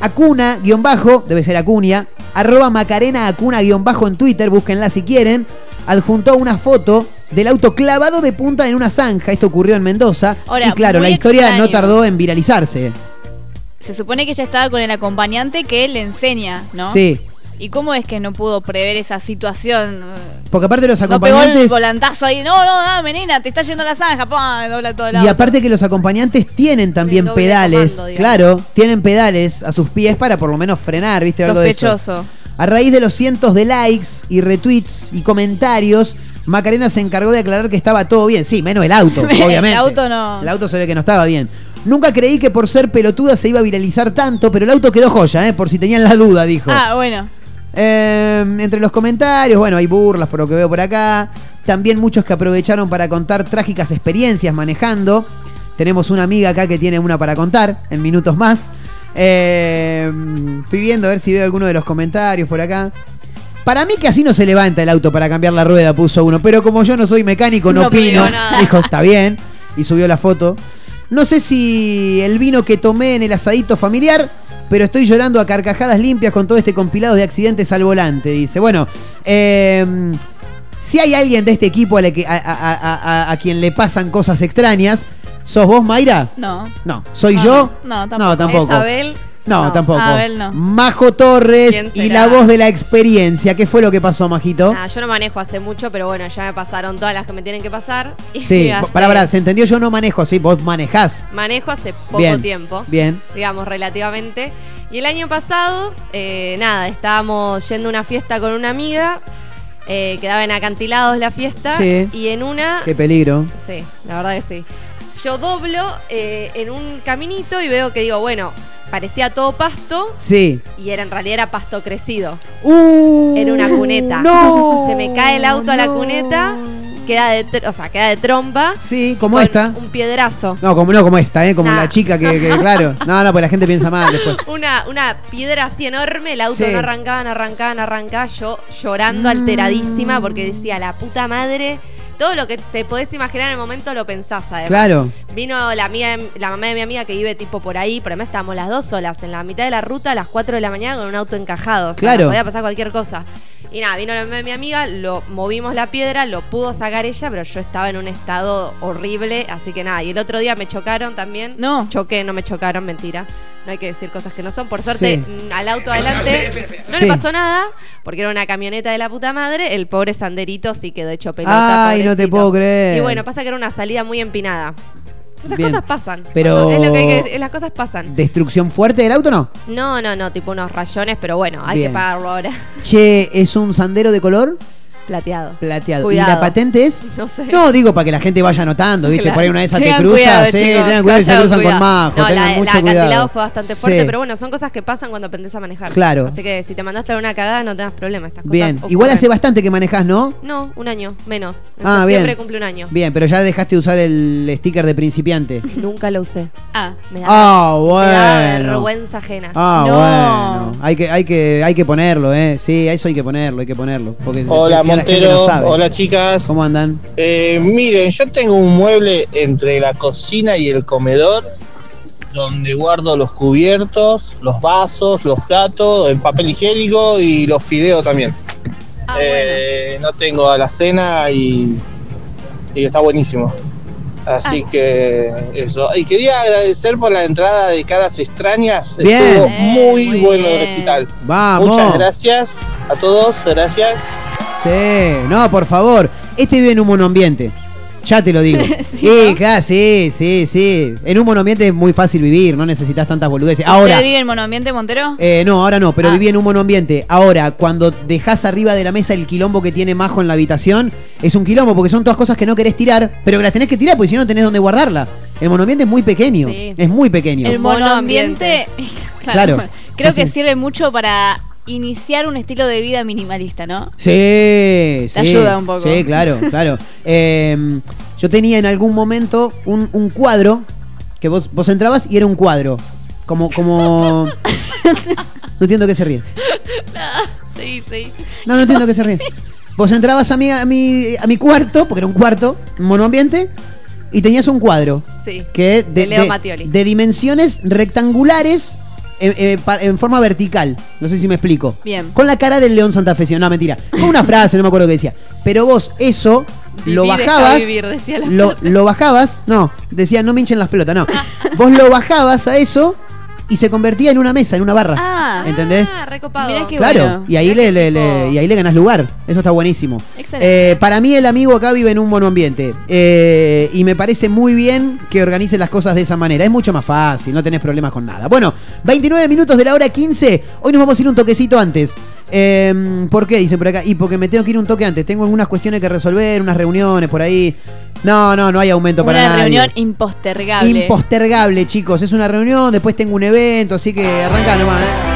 Acuna, guion bajo, debe ser Acuña, arroba Macarena Acuna, guion bajo en Twitter, búsquenla si quieren, adjuntó una foto del auto clavado de punta en una zanja. Esto ocurrió en Mendoza.
Ahora,
y claro, la historia no tardó en viralizarse.
Se supone que ella estaba con el acompañante que le enseña, ¿no?
Sí.
¿Y cómo es que no pudo prever esa situación?
Porque aparte los
No pegó el
acompañantes.
volantazo ahí. No, no, dame, nena, te está yendo la zanja. ¡Pam! Me dobla todo el
Y aparte que los acompañantes tienen también pedales,
comando,
claro, tienen pedales a sus pies para por lo menos frenar, ¿viste? Algo de eso.
Sospechoso.
A raíz de los cientos de likes y retweets y comentarios, Macarena se encargó de aclarar que estaba todo bien. Sí, menos el auto, obviamente.
El auto no.
El auto se ve que no estaba bien. Nunca creí que por ser pelotuda se iba a viralizar tanto, pero el auto quedó joya, ¿eh? por si tenían la duda, dijo.
Ah, bueno.
Eh, entre los comentarios, bueno, hay burlas por lo que veo por acá. También muchos que aprovecharon para contar trágicas experiencias manejando. Tenemos una amiga acá que tiene una para contar en minutos más. Eh, estoy viendo a ver si veo alguno de los comentarios por acá. Para mí que así no se levanta el auto para cambiar la rueda, puso uno. Pero como yo no soy mecánico, no,
No
opino. Dijo, está bien. Y subió la foto. No sé si el vino que tomé en el asadito familiar, pero estoy llorando a carcajadas limpias con todo este compilado de accidentes al volante. Dice, bueno, eh, si hay alguien de este equipo a, la que- a- quien le pasan cosas extrañas, ¿sos vos, Mayra?
No.
No. ¿Soy
No,
yo?
no, tampoco.
No, tampoco.
¿Es Abel?
No,
No.
tampoco.
Abel no.
Majo Torres
¿Quién
y la voz de la experiencia. ¿Qué fue lo que pasó, Majito?
Nah, yo no manejo hace mucho, pero bueno, ya me pasaron todas las que me tienen que pasar. Y
sí, para, para, se entendió, yo no manejo, sí, vos manejás.
Manejo hace poco
Bien,
tiempo.
bien.
Digamos, relativamente. Y el año pasado, eh, nada, estábamos yendo a una fiesta con una amiga. Eh, quedaba en acantilados la fiesta.
Sí.
Y en una.
Qué peligro.
Sí, la verdad que sí. Yo doblo eh, en un caminito y veo que digo, bueno, parecía todo pasto.
Sí.
Y era, en realidad era pasto crecido.
Uh,
Era una cuneta.
no,
Se me cae el auto a la cuneta, queda de, o sea, queda de trompa.
Sí, como
con
esta.
Un piedrazo.
No, como no, como esta, ¿eh? Como
Nah.
la chica que, que, claro. No, no, pues la gente piensa mal después.
Una, una piedra así enorme, el auto
Sí.
no arrancaba, no arrancaba, no arrancaba. Yo llorando alteradísima porque decía, la puta madre. Todo lo que te podés imaginar en el momento lo pensás, además.
Claro.
Vino la, amiga, la mamá de mi amiga que vive tipo por ahí, pero además estábamos las dos solas en la mitad de la ruta a las 4 de la mañana con un auto encajado. O sea,
Claro.
podía pasar cualquier cosa. Y nada, vino la mamá de mi amiga, lo movimos la piedra, lo pudo sacar ella, pero yo estaba en un estado horrible, así que nada. Y el otro día me chocaron también.
No.
Choqué, no me chocaron, mentira. No hay que decir cosas que no son. Por suerte,
Sí.
mm, al auto adelante no
Sí.
le pasó nada, porque era una camioneta de la puta madre. El pobre Sanderito sí quedó hecho pelota.
Ay, no te puedo creer.
Y bueno, pasa que era una salida muy empinada. Esas
Bien.
cosas pasan.
Pero-
Es lo que hay que decir, las cosas pasan.
¿Destrucción fuerte del auto no?
No, no, no, tipo unos rayones, pero bueno, hay
Bien.
que pagarlo ahora.
Che, ¿es un sandero de color?
Plateado.
Plateado.
Cuidado.
¿Y la patente es?
No sé.
No, digo para que la gente vaya anotando, ¿viste?
Claro.
Por ahí una de esas te
Tengan
cruza,
cuidado,
sí,
chicos,
tengan cuidado y se cruzan con. Majo,
No,
tengan
la,
mucho
la
cuidado.
fue bastante fuerte,
Sí.
pero bueno, son cosas que pasan cuando aprendes a manejar.
Claro.
Así que si te mandaste a una cagada, no tengas problema. Estas cosas
Bien,
ocurren.
igual hace bastante que manejás, ¿no?
No, un año, menos. En
Ah,
septiembre
bien.
cumple un año.
Bien, pero ya dejaste de usar el sticker de principiante.
Nunca lo usé.
Ah,
me da,
Ah,
me da
bueno.
vergüenza ajena.
Ah,
No.
bueno. Hay que, hay que, hay que ponerlo, ¿eh? Sí, a eso hay que ponerlo, hay que ponerlo. Porque
Hola Montero,
no sabe.
hola chicas.
¿Cómo andan?
Eh, miren, yo tengo un mueble entre la cocina y el comedor donde guardo los cubiertos, los vasos, los platos, el papel higiénico y los fideos también. Eh, No tengo alacena y, y está buenísimo. Así que eso. Y quería agradecer por la entrada de Caras Extrañas.
Bien.
Estuvo
Eh,
muy,
muy
bueno el recital.
Vamos.
Muchas gracias a todos, gracias.
Sí, no, por favor. Este vive en un monoambiente. Ya te lo digo. sí, claro, sí, sí, sí. En un monoambiente es muy fácil vivir, no necesitas tantas boludeces. Ahora,
¿Usted vive en monoambiente, Montero?
eh, no, ahora no, pero viví en un monoambiente. Ahora, cuando dejas arriba de la mesa el quilombo que tiene Majo en la habitación, es un quilombo porque son todas cosas que no querés tirar, pero que las tenés que tirar porque si no, no tenés dónde guardarla. El monoambiente es muy pequeño.
Sí.
Es muy pequeño.
El monoambiente.
Claro.
Creo que sirve mucho para iniciar un estilo de vida minimalista, ¿no?
Sí, sí.
ayuda un poco.
Sí, claro, claro. Eh, yo tenía en algún momento un, un cuadro que vos, vos entrabas y era un cuadro. Como, como. No entiendo qué se ríe.
sí, sí.
No, no entiendo qué se ríe. Vos entrabas a mi, a mi, a mi cuarto, porque era un cuarto, monoambiente, y tenías un cuadro.
Sí.
Que de,
De Leo
de-
Mattioli.
de dimensiones rectangulares eh, en forma vertical. No sé si me explico.
Bien.
Con la cara del león santafesino. No, mentira. Con una frase, no me acuerdo qué decía. Pero vos eso lo bajabas.
vivir, decía la
lo, lo bajabas. No, decía no me hinchen las pelotas. No. vos lo bajabas a eso y se convertía en una mesa, en una barra.
Ah,
¿Entendés?
Ah, recopado.
Mirá qué
Claro,
bueno.
y ahí le, le- le- y ahí le ganás lugar. Eso está buenísimo.
Excelente.
Eh, para mí el amigo acá vive en un monoambiente. Eh, y me parece muy bien que organice las cosas de esa manera. Es mucho más fácil, no tenés problemas con nada. Bueno, 29 minutos de la hora 15. Hoy nos vamos a ir un toquecito antes. Eh, ¿Por qué? Dicen por acá. Y porque me tengo que ir un toque antes. Tengo algunas cuestiones que resolver, unas reuniones por ahí. No, no, no hay aumento para
Una
nadie.
reunión impostergable.
Impostergable, chicos. Es una reunión, después tengo un evento, así que arranca nomás. ¿eh?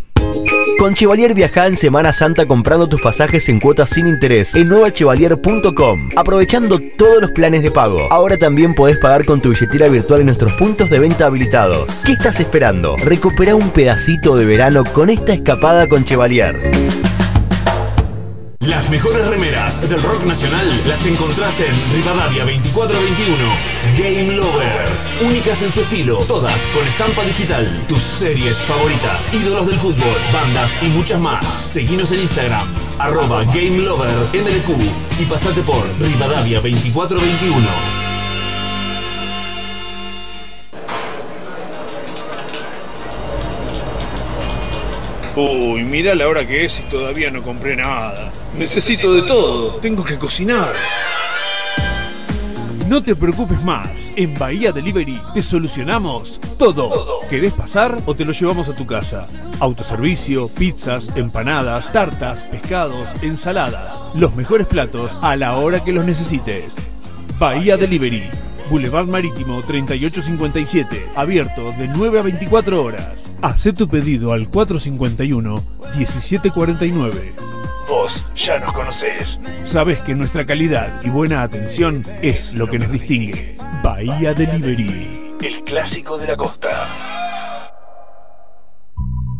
Con Chevalier viaja en Semana Santa comprando tus pasajes en cuotas sin interés en nuevachevalier.com, aprovechando todos los planes de pago. Ahora también podés pagar con tu billetera virtual en nuestros puntos de venta habilitados. ¿Qué estás esperando? Recupera un pedacito de verano con esta escapada con Chevalier.
Las mejores remeras del rock nacional las encontrás en Rivadavia 2421. Game Lover. Únicas en su estilo, todas con estampa digital. Tus series favoritas, ídolos del fútbol, bandas y muchas más. Seguinos en Instagram, arroba Game Lover MDQ y pasate por Rivadavia 2421.
Uy, mira la hora que es y todavía no compré nada. Necesito de todo. Tengo que cocinar.
No te preocupes más, en Bahía Delivery te solucionamos todo. ¿Querés pasar o te lo llevamos a tu casa? Autoservicio, pizzas, empanadas, tartas, pescados, ensaladas. Los mejores platos a la hora que los necesites. Bahía Delivery, Boulevard Marítimo 3857, abierto de 9 a 24 horas. Haz tu pedido al 451-1749. Vos ya nos conocés. Sabés que nuestra calidad y buena atención es lo que nos distingue. Bahía Delivery, el clásico de la costa.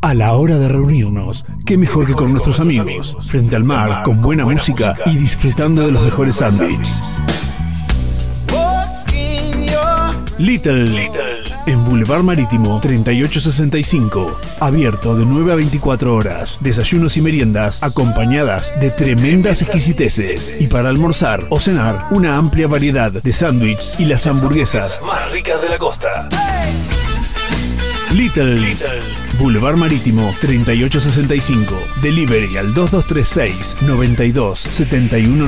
A la hora de reunirnos, qué mejor que con nuestros amigos, frente al mar, con buena música y disfrutando de los mejores sándwiches. Little, en Boulevard Marítimo 3865, abierto de 9 a 24 horas, desayunos y meriendas acompañadas de tremendas exquisiteces y para almorzar o cenar una amplia variedad de sándwiches y las hamburguesas más ricas de la costa. Little. Boulevard Marítimo 3865. Delivery al 2236 92 71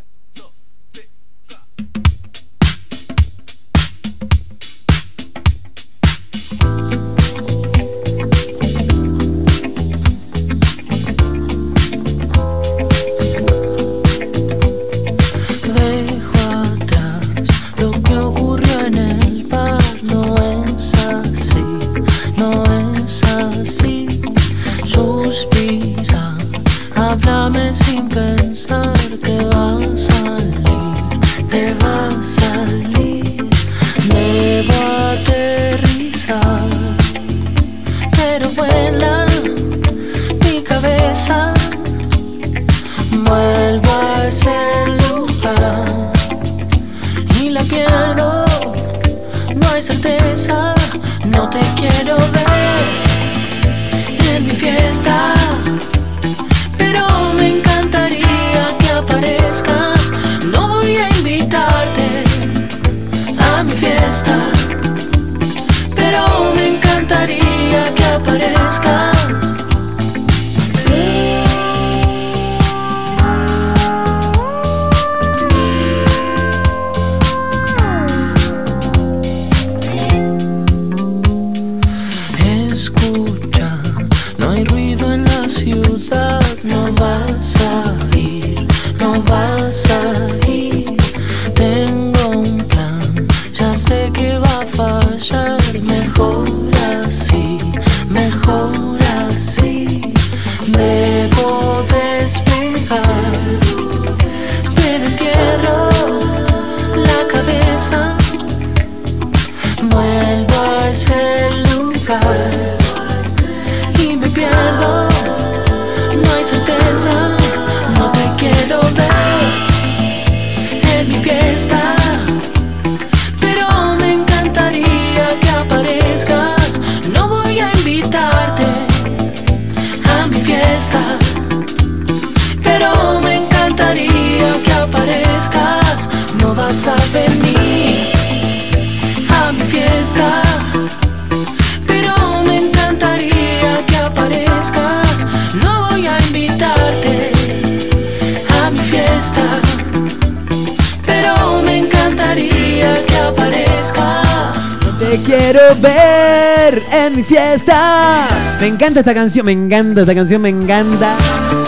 Me
encanta esta canción, me encanta esta canción, me encanta.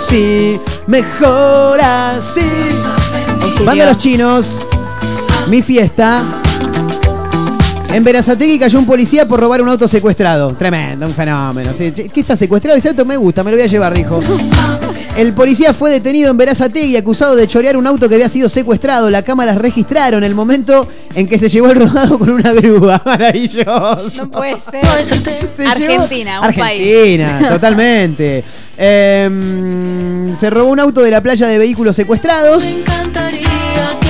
Sí, mejor así. Banda Los Chinos, mi fiesta. En Verazategui cayó un policía por robar un auto secuestrado. Tremendo, un fenómeno. Sí, ¿Qué está secuestrado? Ese auto me gusta, me lo voy a llevar, dijo. El policía fue detenido en Verazategui acusado de chorear un auto que había sido secuestrado. Las cámaras registraron el momento en que se llevó el rodado con una grúa. Maravilloso.
No puede ser. Argentina, un país.
Argentina, totalmente. Em, se robó un auto de la playa de vehículos secuestrados.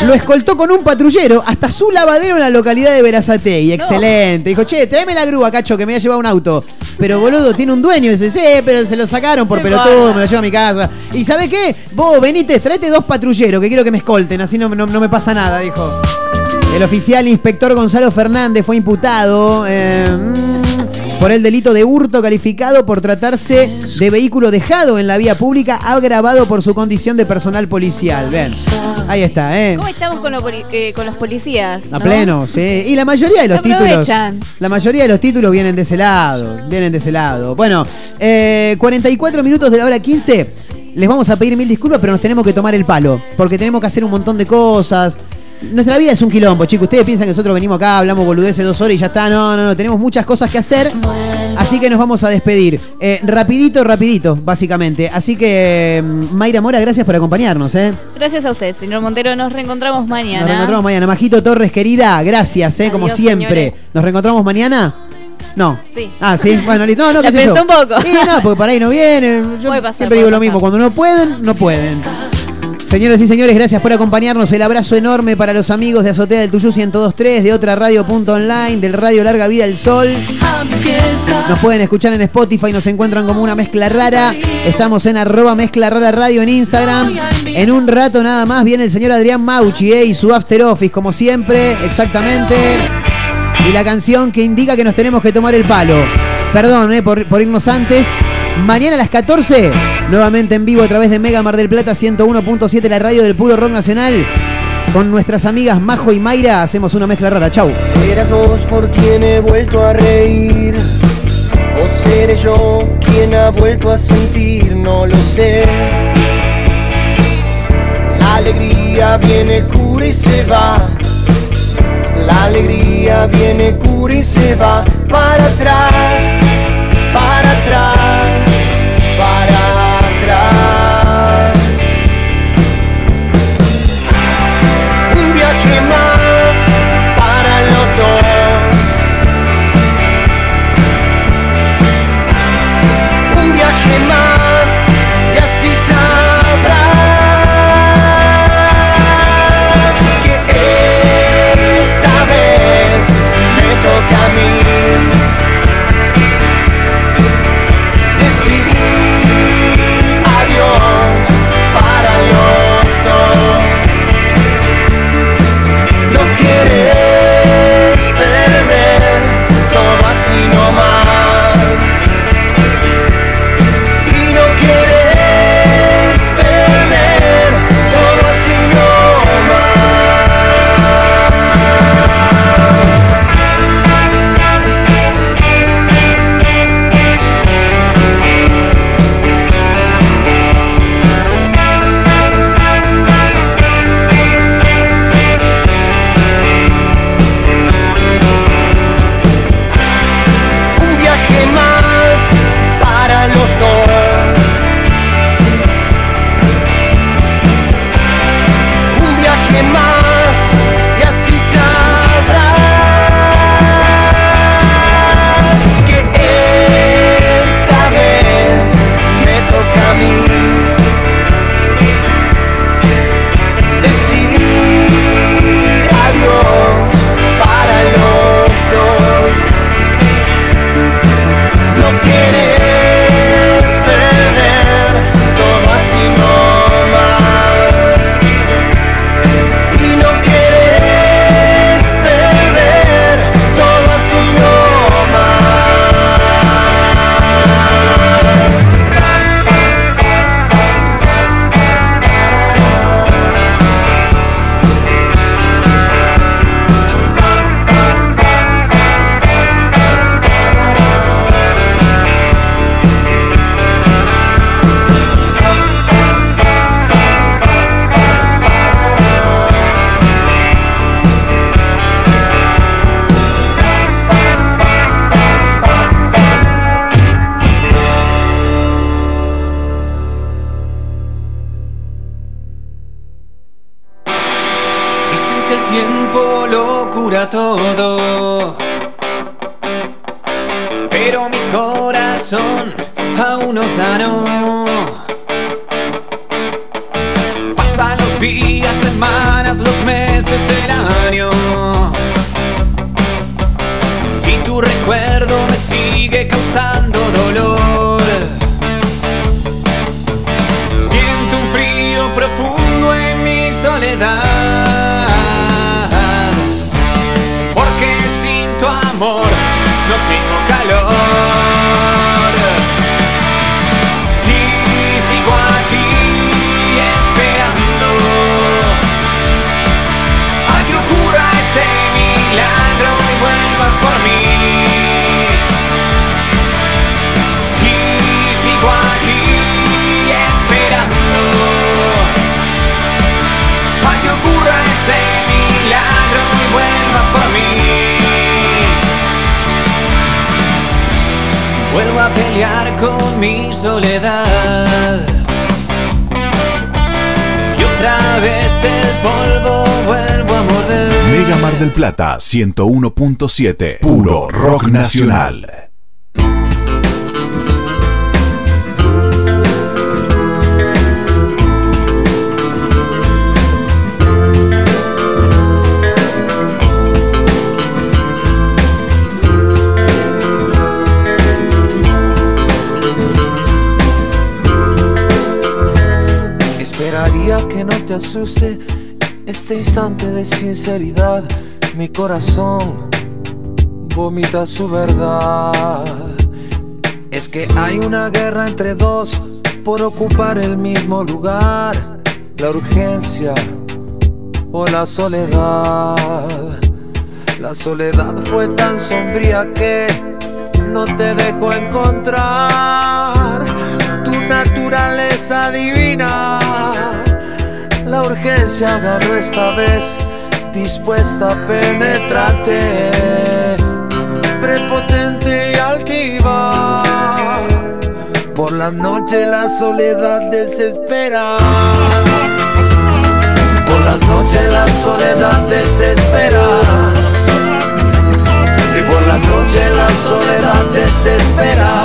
Lo escoltó con un patrullero hasta su lavadero en la localidad de Verazategui. Excelente. Dijo, che, tráeme la grúa, cacho, que me voy a llevar un auto. Pero boludo, tiene un dueño. Y dice, sí, pero se lo sacaron por pelotudo, me lo llevo a mi casa. ¿Y sabe qué? Vos, venite, tráete dos patrulleros que quiero que me escolten, así no, no- no me pasa nada, dijo. El oficial inspector Gonzalo Fernández fue imputado eh, mm, por el delito de hurto calificado por tratarse de vehículo dejado en la vía pública agravado por su condición de personal policial. Ven, ahí está, ¿eh?
¿Cómo estamos con, los poli- eh, con los policías?
A
no?
pleno, sí. Y la mayoría de los títulos. La mayoría de los títulos vienen de ese lado. Vienen de ese lado. Bueno, eh, 44 minutos de la hora 15. Les vamos a pedir mil disculpas, pero nos tenemos que tomar el palo. Porque tenemos que hacer un montón de cosas. Nuestra vida es un quilombo, chicos. Ustedes piensan que nosotros venimos acá, hablamos boludeces dos horas y ya está. No, no, no. Tenemos muchas cosas que hacer. Así que nos vamos a despedir. Eh, rapidito, rapidito, básicamente. Así que, mm, Mayra Mora, gracias por acompañarnos, ¿eh?
Gracias a usted, señor Montero. Nos reencontramos mañana.
Nos reencontramos mañana. Majito Torres, querida, gracias, ¿eh? como siempre.
señores.
¿Nos reencontramos mañana? No.
Sí.
Ah, sí. Bueno, listo. No, no,
La
qué
pensó un poco.
Sí, no, porque para ahí no vienen. Yo
pasar,
siempre digo lo mismo. Cuando no pueden, no pueden. Señoras y señores, gracias por acompañarnos. El abrazo enorme para los amigos de Azotea del Tuyú 1023, de otra radio.online, del Radio Larga Vida del Sol. Nos pueden escuchar en Spotify, nos encuentran como una mezcla rara. Estamos en arroba mezcla rara radio en Instagram. En un rato nada más viene el señor Adrián Mauchi eh, y su After Office, como siempre, exactamente. Y la canción que indica que nos tenemos que tomar el palo. Perdón eh, por, por irnos antes. Mañana a las 14, nuevamente en vivo a través de Mega Mar del Plata 101.7, la radio del puro rock nacional. Con nuestras amigas Majo y Mayra hacemos una mezcla rara. Chau.
Serás vos por quien he vuelto a reír. O seré yo quien ha vuelto a sentir, no lo sé. La alegría viene, cura y se va. La alegría viene, cura y se va. Para atrás, para atrás, Un para
todo.
Plata 101.7. Puro rock nacional.
Esperaría que no te asuste este instante de sinceridad. Mi corazón vomita su verdad. Es que hay una guerra entre dos por ocupar el mismo lugar. La urgencia o la soledad. La soledad fue tan sombría que no te dejó encontrar tu naturaleza divina. La urgencia agarró esta vez, dispuesta a penetrarte, prepotente y altiva. Por la noche la soledad desespera. Por las noches la soledad desespera. Y por las noches la soledad desespera.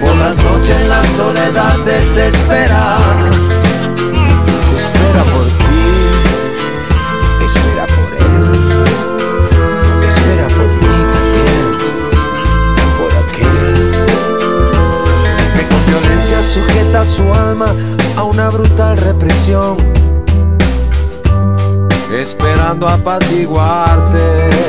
Por las noches la soledad desespera. Sujeta su alma a una brutal represión, esperando apaciguarse.